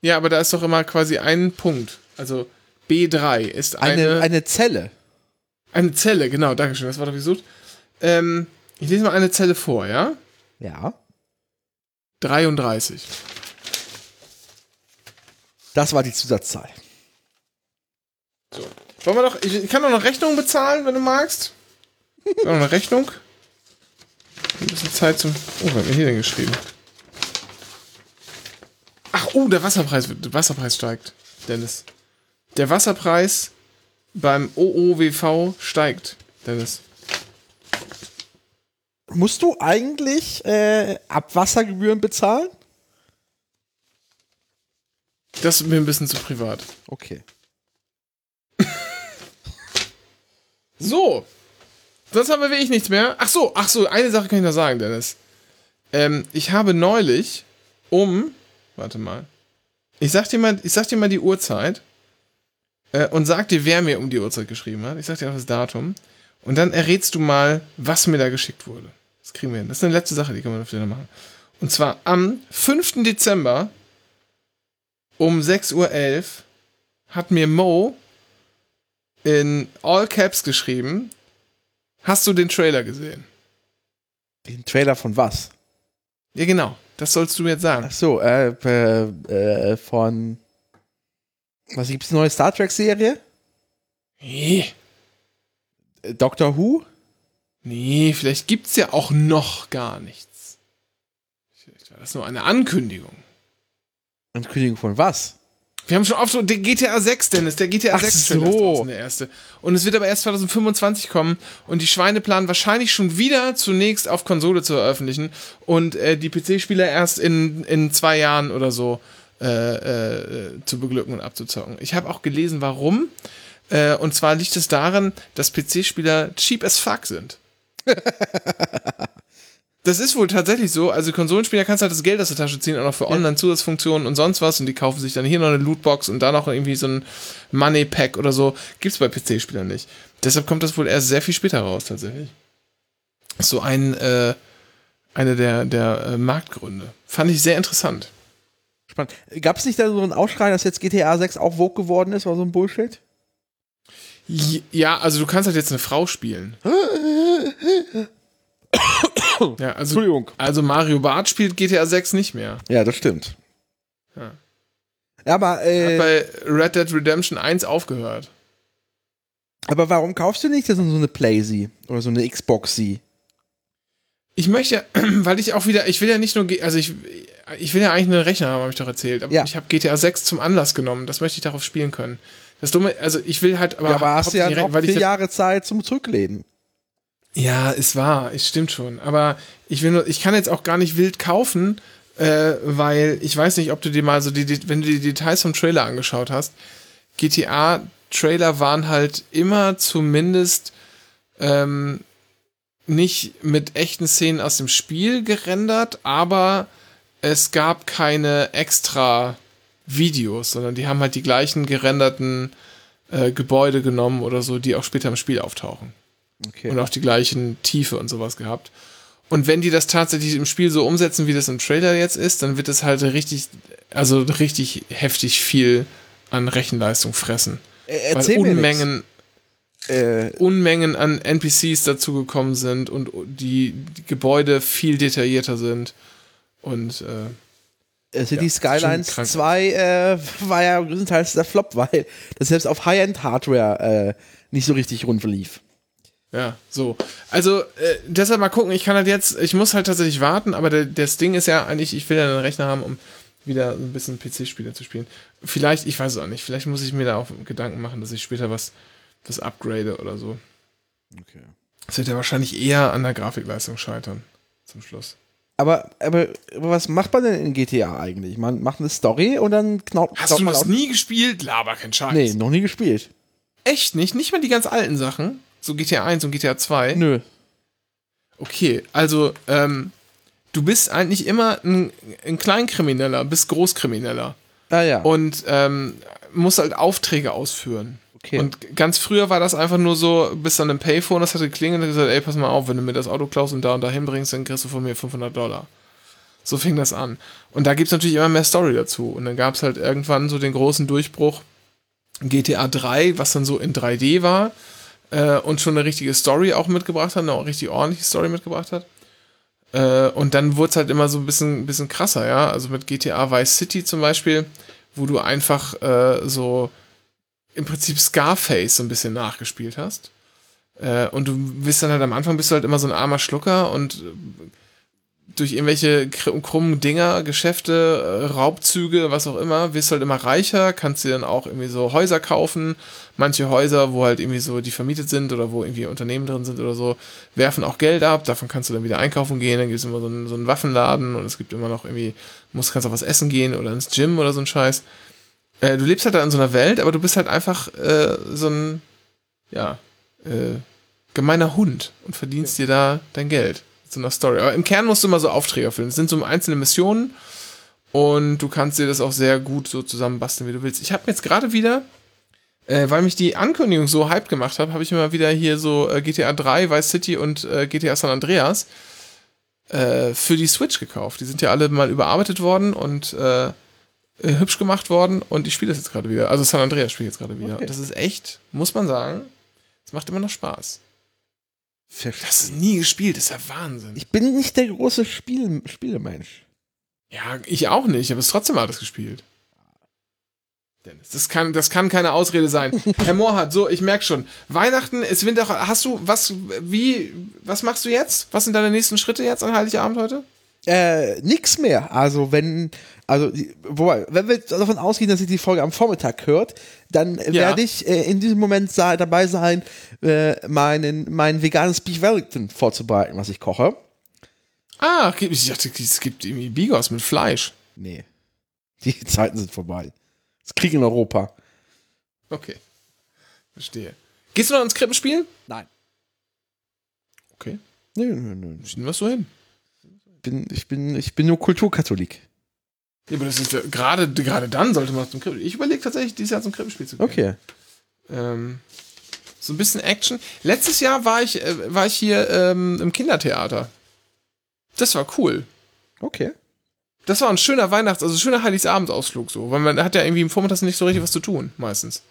Ja, aber da ist doch immer quasi ein Punkt. Also B3 ist Eine, eine Zelle. Eine Zelle, genau, danke schön, das war doch gesucht. Ähm, ich lese mal eine Zelle vor, ja? Ja. 33. Das war die Zusatzzahl. So. Wollen wir doch, ich, kann doch noch Rechnung bezahlen, wenn du magst. Noch eine Rechnung. Ein bisschen Zeit zum. Oh, was hat mir hier denn geschrieben? Ach, oh, der Wasserpreis, wird- der Wasserpreis steigt, Dennis. Der Wasserpreis beim OOWV steigt, Dennis. Musst du eigentlich äh, Abwassergebühren bezahlen? Das ist mir ein bisschen zu privat. Okay. [laughs] So. Sonst haben wir wirklich nichts mehr. Ach so, ach so, eine Sache kann ich noch sagen, Dennis. Ähm, ich habe neulich um, warte mal, ich sag dir mal, ich sag dir mal die Uhrzeit äh, und sag dir, wer mir um die Uhrzeit geschrieben hat. Ich sag dir auch das Datum. Und dann errätst du mal, was mir da geschickt wurde. Das kriegen wir hin. Das ist eine letzte Sache, die können wir vielleicht noch machen. Und zwar am 5. Dezember um 6.11 Uhr hat mir Mo in All Caps geschrieben. Hast du den Trailer gesehen? Den Trailer von was? Ja, genau. Das sollst du jetzt sagen. Ach so, äh, äh, äh von. Was gibt's eine neue Star Trek Serie? Nee. Äh, Doctor Who? Nee, vielleicht gibt's ja auch noch gar nichts. Vielleicht war das nur eine Ankündigung. Ankündigung von was? Wir haben schon oft so, der GTA 6, Dennis, der GTA Ach 6 so. Der erste. Und es wird aber erst 2025 kommen und die Schweine planen wahrscheinlich schon wieder zunächst auf Konsole zu veröffentlichen und äh, die PC-Spieler erst in, in zwei Jahren oder so äh, äh, zu beglücken und abzuzocken. Ich habe auch gelesen, warum. Äh, und zwar liegt es daran, dass PC-Spieler cheap as fuck sind. [laughs] Das ist wohl tatsächlich so. Also Konsolenspieler kannst halt das Geld aus der Tasche ziehen, auch noch für Online-Zusatzfunktionen und sonst was. Und die kaufen sich dann hier noch eine Lootbox und da noch irgendwie so ein Money-Pack oder so. Gibt's bei PC-Spielern nicht. Deshalb kommt das wohl erst sehr viel später raus, tatsächlich. So ein, äh, eine der, der äh, Marktgründe. Fand ich sehr interessant. Spannend. Gab es nicht da so einen Aufschrei, dass jetzt GTA 6 auch Vogue geworden ist oder so ein Bullshit? Ja, also du kannst halt jetzt eine Frau spielen. [laughs] Ja, also, Entschuldigung. also Mario Bart spielt GTA 6 nicht mehr. Ja, das stimmt. Ja. Aber, Hat äh, bei Red Dead Redemption 1 aufgehört. aber warum kaufst du nicht so eine Playsee oder so eine Xboxy? Ich möchte, [clears throat] weil ich auch wieder, ich will ja nicht nur, also ich, ich will ja eigentlich einen Rechner haben, habe ich doch erzählt. Aber Ja. ich habe GTA 6 zum Anlass genommen. Das möchte ich darauf spielen können. Das Dumme, also ich will halt, aber, ja, aber hast du ja noch vier Jahre Zeit zum Zurücklehnen. Ja, ist wahr, es stimmt schon. Aber ich will nur, ich kann jetzt auch gar nicht wild kaufen, äh, weil ich weiß nicht, ob du dir mal so die, die wenn du die Details vom Trailer angeschaut hast, GTA-Trailer waren halt immer zumindest ähm, nicht mit echten Szenen aus dem Spiel gerendert, aber es gab keine extra Videos, sondern die haben halt die gleichen gerenderten äh, Gebäude genommen oder so, die auch später im Spiel auftauchen Okay. und auch die gleichen Tiefe und sowas gehabt. Und wenn die das tatsächlich im Spiel so umsetzen, wie das im Trailer jetzt ist, dann wird es halt richtig, also richtig heftig viel an Rechenleistung fressen. Äh, Weil erzähl mir Unmengen, nix. Äh, Unmengen an NPCs dazugekommen sind und die, die Gebäude viel detaillierter sind. Und äh, City Ja, Skylines schon krank. 2 äh, war ja größtenteils der Flop, weil das selbst auf High-End-Hardware äh, nicht so richtig rund lief. Ja, so. Also, äh, deshalb mal gucken, ich kann halt jetzt, ich muss halt tatsächlich warten, aber der, das Ding ist ja eigentlich, ich will ja einen Rechner haben, um wieder ein bisschen PC-Spiele zu spielen. Vielleicht, ich weiß es auch nicht, vielleicht muss ich mir da auch Gedanken machen, dass ich später was, was upgrade oder so. Okay. Das wird ja wahrscheinlich eher an der Grafikleistung scheitern, zum Schluss. Aber, aber, aber was macht man denn in GTA eigentlich? Man macht eine Story und dann knaut, Hast du das nie gespielt? Laber, kein Scheiß. Nee, noch nie gespielt. Echt nicht? Nicht mal die ganz alten Sachen? So GTA 1 und GTA 2? Nö. Okay, also, ähm, du bist eigentlich immer ein, ein Kleinkrimineller, bis Großkrimineller. Ah ja. und ähm, muss halt Aufträge ausführen. okay. Und ganz früher war das einfach nur so, bist an einem Payphone, das hatte geklingelt und gesagt, ey, pass mal auf, wenn du mir das Auto klaust und da und da hinbringst, dann kriegst du von mir 500 Dollar. So fing das an. Und da gibt's natürlich immer mehr Story dazu. Und dann gab's halt irgendwann so den großen Durchbruch GTA 3, was dann so in 3D war äh, und schon eine richtige Story auch mitgebracht hat, eine richtig ordentliche Story mitgebracht hat. Äh, und dann wurde es halt immer so ein bisschen, bisschen krasser, ja. Also mit GTA Vice City zum Beispiel, wo du einfach äh, so im Prinzip Scarface so ein bisschen nachgespielt hast. Äh, und du bist dann halt am Anfang bist du halt immer so ein armer Schlucker und äh, durch irgendwelche kr- krummen Dinger, Geschäfte, äh, Raubzüge, was auch immer, wirst du halt immer reicher, kannst dir dann auch irgendwie so Häuser kaufen. Manche Häuser, wo halt irgendwie so die vermietet sind oder wo irgendwie Unternehmen drin sind oder so, werfen auch Geld ab. Davon kannst du dann wieder einkaufen gehen. Dann gibt es immer so einen, so einen Waffenladen und es gibt immer noch irgendwie, musst kannst auch was essen gehen oder ins Gym oder so ein Scheiß. Äh, du lebst halt da in so einer Welt, aber du bist halt einfach äh, so ein, ja, äh, gemeiner Hund und verdienst dir da dein Geld. So einer Story. Aber im Kern musst du immer so Aufträge erfüllen. Es sind so einzelne Missionen und du kannst dir das auch sehr gut so zusammenbasteln, wie du willst. Ich habe jetzt gerade wieder, äh, weil mich die Ankündigung so hyped gemacht hat, habe ich mir mal wieder hier so äh, GTA 3, Vice City und äh, GTA San Andreas äh, für die Switch gekauft. Die sind ja alle mal überarbeitet worden und äh, äh, hübsch gemacht worden und ich spiele das jetzt gerade wieder. Also San Andreas spiele ich jetzt gerade wieder. Okay. Das ist echt, muss man sagen, es macht immer noch Spaß. Verstehe. Das ist nie gespielt, das ist ja Wahnsinn. Ich bin nicht der große Spiel Spielemensch. ja, ich auch nicht, aber es ist trotzdem alles gespielt. Dennis, das kann, das kann keine Ausrede sein. [laughs] Herr Mohrhardt, so, ich merke schon. Weihnachten ist Winter. Hast du, was, wie, was machst du jetzt? Was sind deine nächsten Schritte jetzt an Heiligabend heute? Äh, nix mehr. Also wenn, also wobei, wenn wir davon ausgehen, dass ihr die Folge am Vormittag hört, dann Ja. werde ich äh, in diesem Moment dabei sein, äh, meinen, mein veganes Beef Wellington vorzubereiten, was ich koche. Ah, ich dachte, es gibt irgendwie Bigos mit Fleisch. Nee. Die [laughs] Zeiten sind vorbei. Das Krieg in Europa. Okay. Verstehe. Gehst du noch ins Krippenspiel? Nein. Okay. Nö, nö, nö. Schieben wir so hin. Bin, ich bin, ich bin nur Kulturkatholik. Ja, aber das ist ja, gerade, gerade dann sollte man zum Krippenspiel. Ich überlege tatsächlich, dieses Jahr zum Krippenspiel zu gehen. Okay. Ähm, so ein bisschen Action. Letztes Jahr war ich, äh, war ich hier ähm, im Kindertheater. Das war cool. Okay. Das war ein schöner Weihnachts-, also schöner Heiligabendsausflug so, weil man hat ja irgendwie im Vormittag nicht so richtig was zu tun, meistens.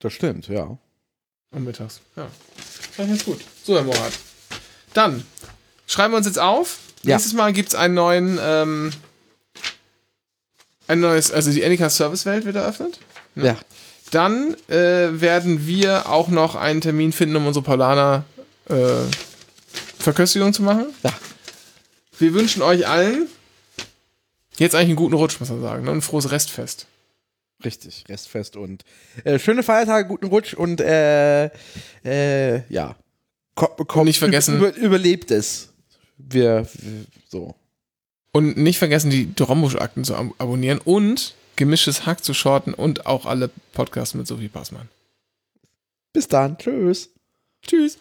Das stimmt, ja. Und mittags. Ja. Fand ich ganz gut. So, Herr Morat. Dann schreiben wir uns jetzt auf. Ja. Nächstes Mal gibt es einen neuen, ähm, ein neues, also die Annika Service Welt wird eröffnet. Ja. Dann äh, werden wir auch noch einen Termin finden, um unsere Paulaner äh, Verköstigung zu machen. Ja. Wir wünschen euch allen jetzt eigentlich einen guten Rutsch, muss man sagen, ne? und ein frohes Restfest. Richtig, Restfest und äh, schöne Feiertage, guten Rutsch und äh, äh, ja. Ko kommt, Und nicht vergessen- Über, überlebt es. Wir, wir so. Und nicht vergessen, die Dorombusch-Akten zu ab abonnieren und gemischtes Hack zu shorten und auch alle Podcasts mit Sophie Passmann. Bis dann. Tschüss. Tschüss.